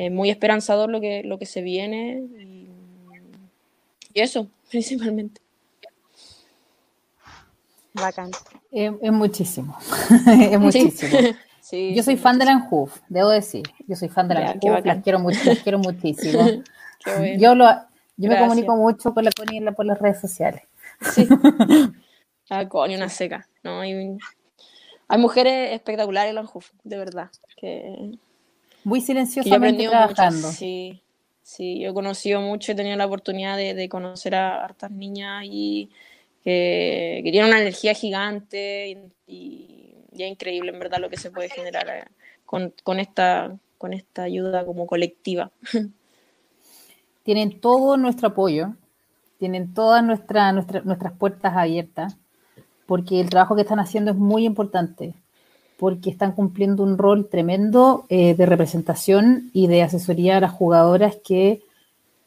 es muy esperanzador lo que, lo que se viene y, eso, principalmente. Bacán. Es, muchísimo, es muchísimo. yo soy fan de la Anjuf, debo decir. Yo soy fan de la Anjuf, las quiero, mucho, las quiero muchísimo. Yo, lo, yo me comunico mucho con la Connie por las redes sociales. Sí. Ah, coño, una seca. No, hay, hay mujeres espectaculares en la Anjuf, de verdad. Que, Muy silenciosamente trabajando. sí, sí, yo he conocido mucho, he tenido la oportunidad de, conocer a hartas niñas y que, que tienen una energía gigante y, y, es increíble en verdad lo que se puede generar eh, con, con, esta, con esta ayuda como colectiva. Tienen todo nuestro apoyo, tienen todas nuestra, nuestras puertas abiertas porque el trabajo que están haciendo es muy importante, porque están cumpliendo un rol tremendo eh, de representación y de asesoría a las jugadoras que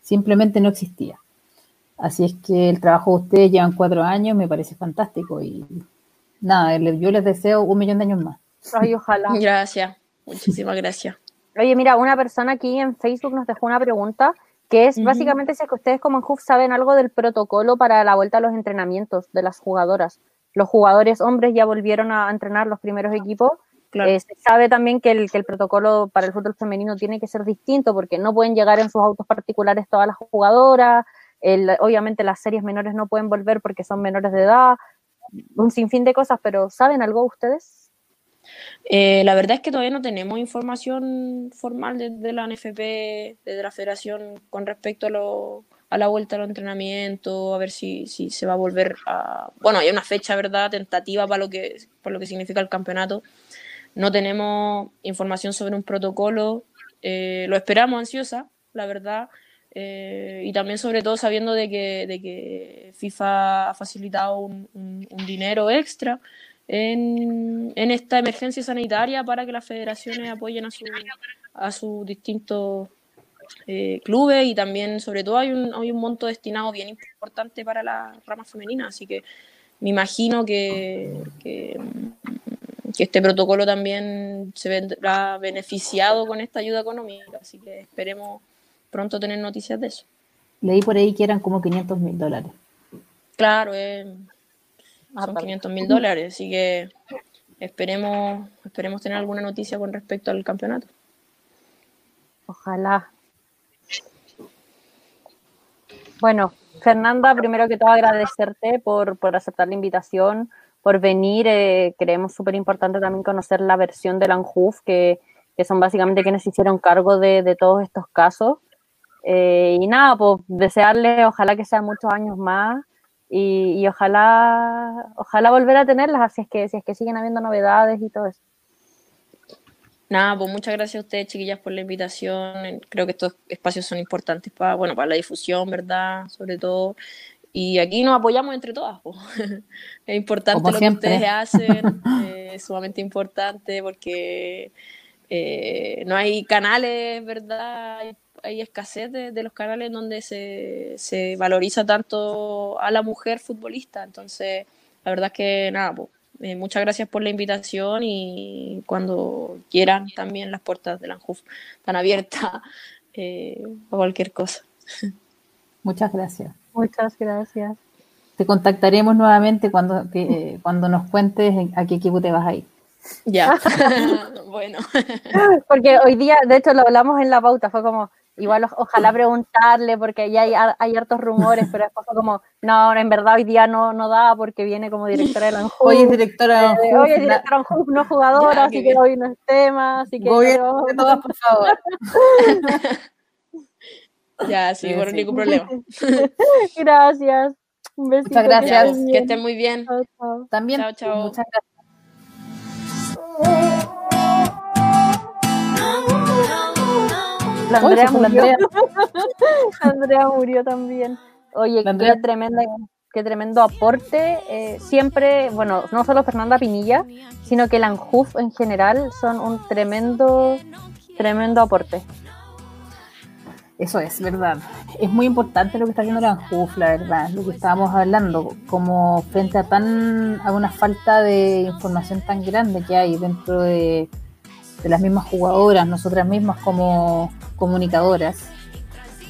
simplemente no existía. Así es que el trabajo de ustedes llevan cuatro años, me parece fantástico y nada, yo les deseo un millón de años más. Ay, ojalá. Gracias, muchísimas gracias. Oye, mira, una persona aquí en Facebook nos dejó una pregunta que es básicamente si es que ustedes como en HUF saben algo del protocolo para la vuelta a los entrenamientos de las jugadoras los jugadores hombres ya volvieron a entrenar los primeros equipos. Eh, se sabe también que el, que el protocolo para el fútbol femenino tiene que ser distinto porque no pueden llegar en sus autos particulares todas las jugadoras. obviamente las series menores no pueden volver porque son menores de edad. Un sinfín de cosas, pero ¿saben algo ustedes? Eh, la verdad es que todavía no tenemos información formal desde la NFP, desde la federación, con respecto a, lo, a la vuelta al entrenamiento, a ver si, si, se va a volver a... Bueno, hay una fecha, ¿verdad?, tentativa para lo que, para lo que significa el campeonato. No tenemos información sobre un protocolo, eh, lo esperamos ansiosa, la verdad, eh, y también sobre todo sabiendo de que, de que FIFA ha facilitado un, un, dinero extra en, en, esta emergencia sanitaria para que las federaciones apoyen a, su, a sus distintos eh, clubes y también, sobre todo, hay un, hay un monto destinado bien importante para la rama femenina, así que me imagino que, que, este protocolo también se vendrá beneficiado con esta ayuda económica, así que esperemos pronto tener noticias de eso. Leí por ahí que eran como 500 mil dólares. Claro, eh, son 500 mil dólares, así que esperemos, esperemos tener alguna noticia con respecto al campeonato. Ojalá, Bueno, Fernanda, primero que todo agradecerte por, aceptar la invitación, por venir. Eh, creemos súper importante también conocer la versión de la ANJUF, que, son básicamente quienes hicieron cargo de, todos estos casos. Eh, y nada, pues desearles, ojalá que sean muchos años más y, ojalá, ojalá volver a tenerlas, así es que, si es que siguen habiendo novedades y todo eso. Nada, pues muchas gracias a ustedes, chiquillas, por la invitación. Creo que estos espacios son importantes para, bueno, para la difusión, ¿verdad? Sobre todo. Y aquí nos apoyamos entre todas. Pues. es importante lo que ustedes hacen, eh, es sumamente importante porque eh, no hay canales, ¿verdad? Hay, escasez de, de, los canales donde se, se valoriza tanto a la mujer futbolista. Entonces, la verdad es que nada, pues eh, muchas gracias por la invitación y cuando quieran también las puertas de la ANJUF están abiertas eh, a cualquier cosa. Muchas gracias. Muchas gracias. Te contactaremos nuevamente cuando, cuando nos cuentes a qué equipo te vas a ir. Ya. bueno. Porque hoy día, de hecho, lo hablamos en la pauta, fue como, igual ojalá preguntarle, porque ya hay, hay hartos rumores, pero después fue como, no, en verdad hoy día no, no da porque viene como directora de la ANJUF. Hoy es directora de Eh, hoy es directora de no jugadora, Ya, así que bien. hoy no es tema, así que Gobierno no- de todas, por favor. Ya, sí, Sí, por sí. ningún problema. Gracias. Un besito. Muchas gracias. Que bien. estén muy bien. Chao, chao. También, Chao, chao. muchas gracias. La Andrea la murió. Andrea. Andrea murió también. Oye, qué, tremenda, qué tremendo aporte. eh, siempre, bueno, no solo Fernanda Pinilla, sino que la ANJUF en general son un tremendo, tremendo aporte. Eso es, verdad. Es muy importante lo que está haciendo la ANJUF, la verdad, lo que estábamos hablando, como frente a tan a una falta de información tan grande que hay dentro de, de las mismas jugadoras, nosotras mismas como comunicadoras,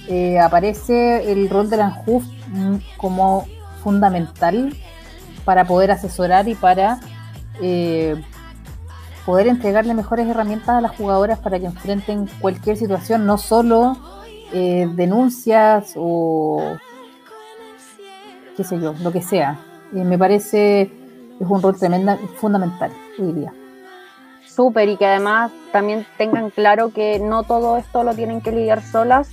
eh, aparece el rol de la ANJUF mm, como fundamental para poder asesorar y para eh, poder entregarle mejores herramientas a las jugadoras para que enfrenten cualquier situación, no solo eh, denuncias o qué sé yo, lo que sea. Me parece es un rol tremenda, fundamental hoy día. Súper, y que además también tengan claro que no todo esto lo tienen que lidiar solas,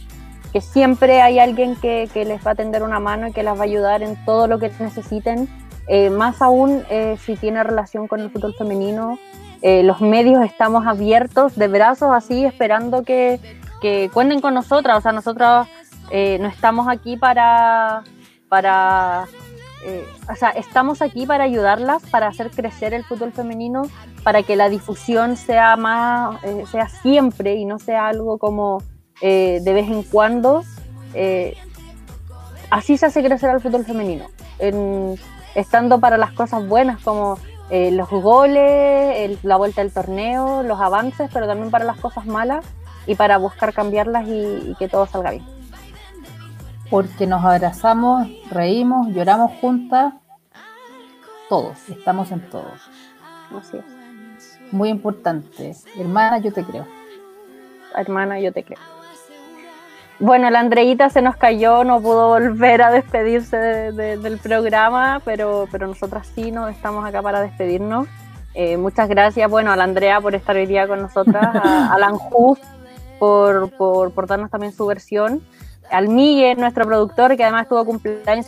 que siempre hay alguien que, que les va a tender una mano y que las va a ayudar en todo lo que necesiten, eh, más aún eh, si tiene relación con el fútbol femenino. Eh, los medios estamos abiertos de brazos así, esperando que, que cuenten con nosotras, o sea, nosotros eh, no estamos aquí para... para eh, o sea, estamos aquí para ayudarlas, para hacer crecer el fútbol femenino, para que la difusión sea más, eh, sea siempre y no sea algo como eh, de vez en cuando. Eh, así se hace crecer al fútbol femenino, en- estando para las cosas buenas como los goles, el- la vuelta del torneo, los avances, pero también para las cosas malas y para buscar cambiarlas y que todo salga bien. Porque nos abrazamos, reímos, lloramos juntas, todos, estamos en todo. Así es. Muy importante. Hermana, yo te creo. hermana, yo te creo. Bueno, la Andreita se nos cayó, no pudo volver a despedirse de- de- del programa, pero, pero nosotras sí nos estamos acá para despedirnos. Eh, muchas gracias, bueno, a la Andrea por estar hoy día con nosotras, a, a la Anjuf por, por, por darnos también su versión, al Miguel, nuestro productor, que además tuvo cumpleaños,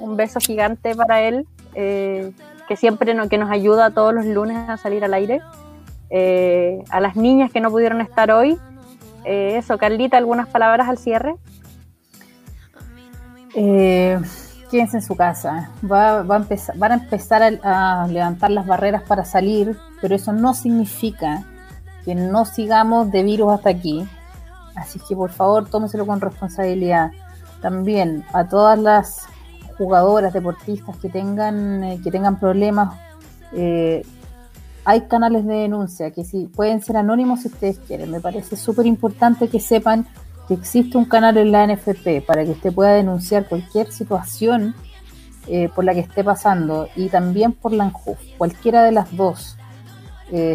un beso gigante para él, eh, que siempre que nos ayuda todos los lunes a salir al aire. Eh, a las niñas que no pudieron estar hoy, eh, eso, Carlita, algunas palabras al cierre. Eh, quédense en su casa. Va, a empezar, van a empezar a levantar las barreras para salir, pero eso no significa que no sigamos de virus hasta aquí. Así que por favor, tómeselo con responsabilidad. También a todas las jugadoras, deportistas que tengan, eh, que tengan problemas, eh, hay canales de denuncia que sí pueden ser anónimos si ustedes quieren. Me parece súper importante que sepan que existe un canal en la NFP para que usted pueda denunciar cualquier situación eh, por la que esté pasando y también por la ANJUF, cualquiera de las dos.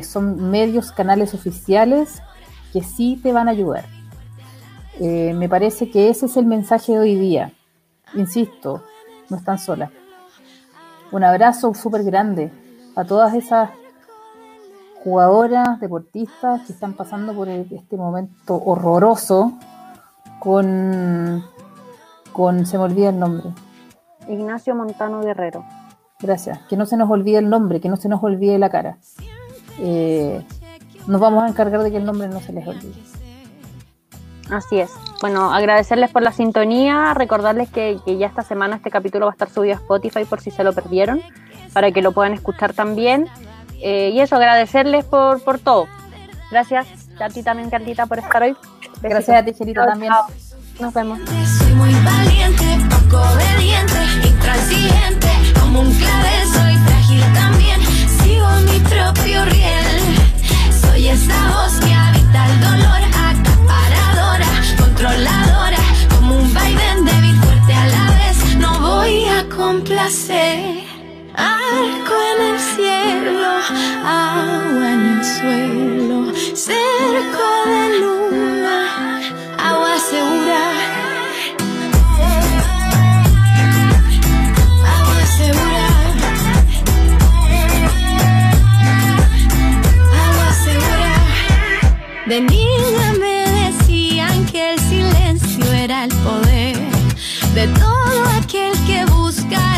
Son medios, canales oficiales que sí te van a ayudar. Eh, me parece que ese es el mensaje de hoy día. Insisto, no están solas. Un abrazo súper grande a todas esas jugadoras, deportistas que están pasando por este momento horroroso con, con, se me olvida el nombre, Ignacio Montano Guerrero. gracias, que no se nos olvide el nombre, que no se nos olvide la cara. Eh, nos vamos a encargar de que el nombre no se les olvide. Así es. Bueno, agradecerles por la sintonía, recordarles que, que ya esta semana este capítulo va a estar subido a Spotify por si se lo perdieron, para que lo puedan escuchar también. Eh, y eso, agradecerles por, por todo. Gracias a ti también, Carlita, por estar hoy. Besitos. Gracias a ti, Gerita, también. chao. Nos vemos. Soy muy valiente, poco obediente, intransigente. Como un clavel soy frágil también. Sigo mi propio riel. Soy esa voz que habita el dolor, controladora, como un vaivén débil fuerte a la vez. No voy a complacer. Arco en el cielo, agua en el suelo, cerco de luna, agua segura. De niña el poder de todo aquel que busca.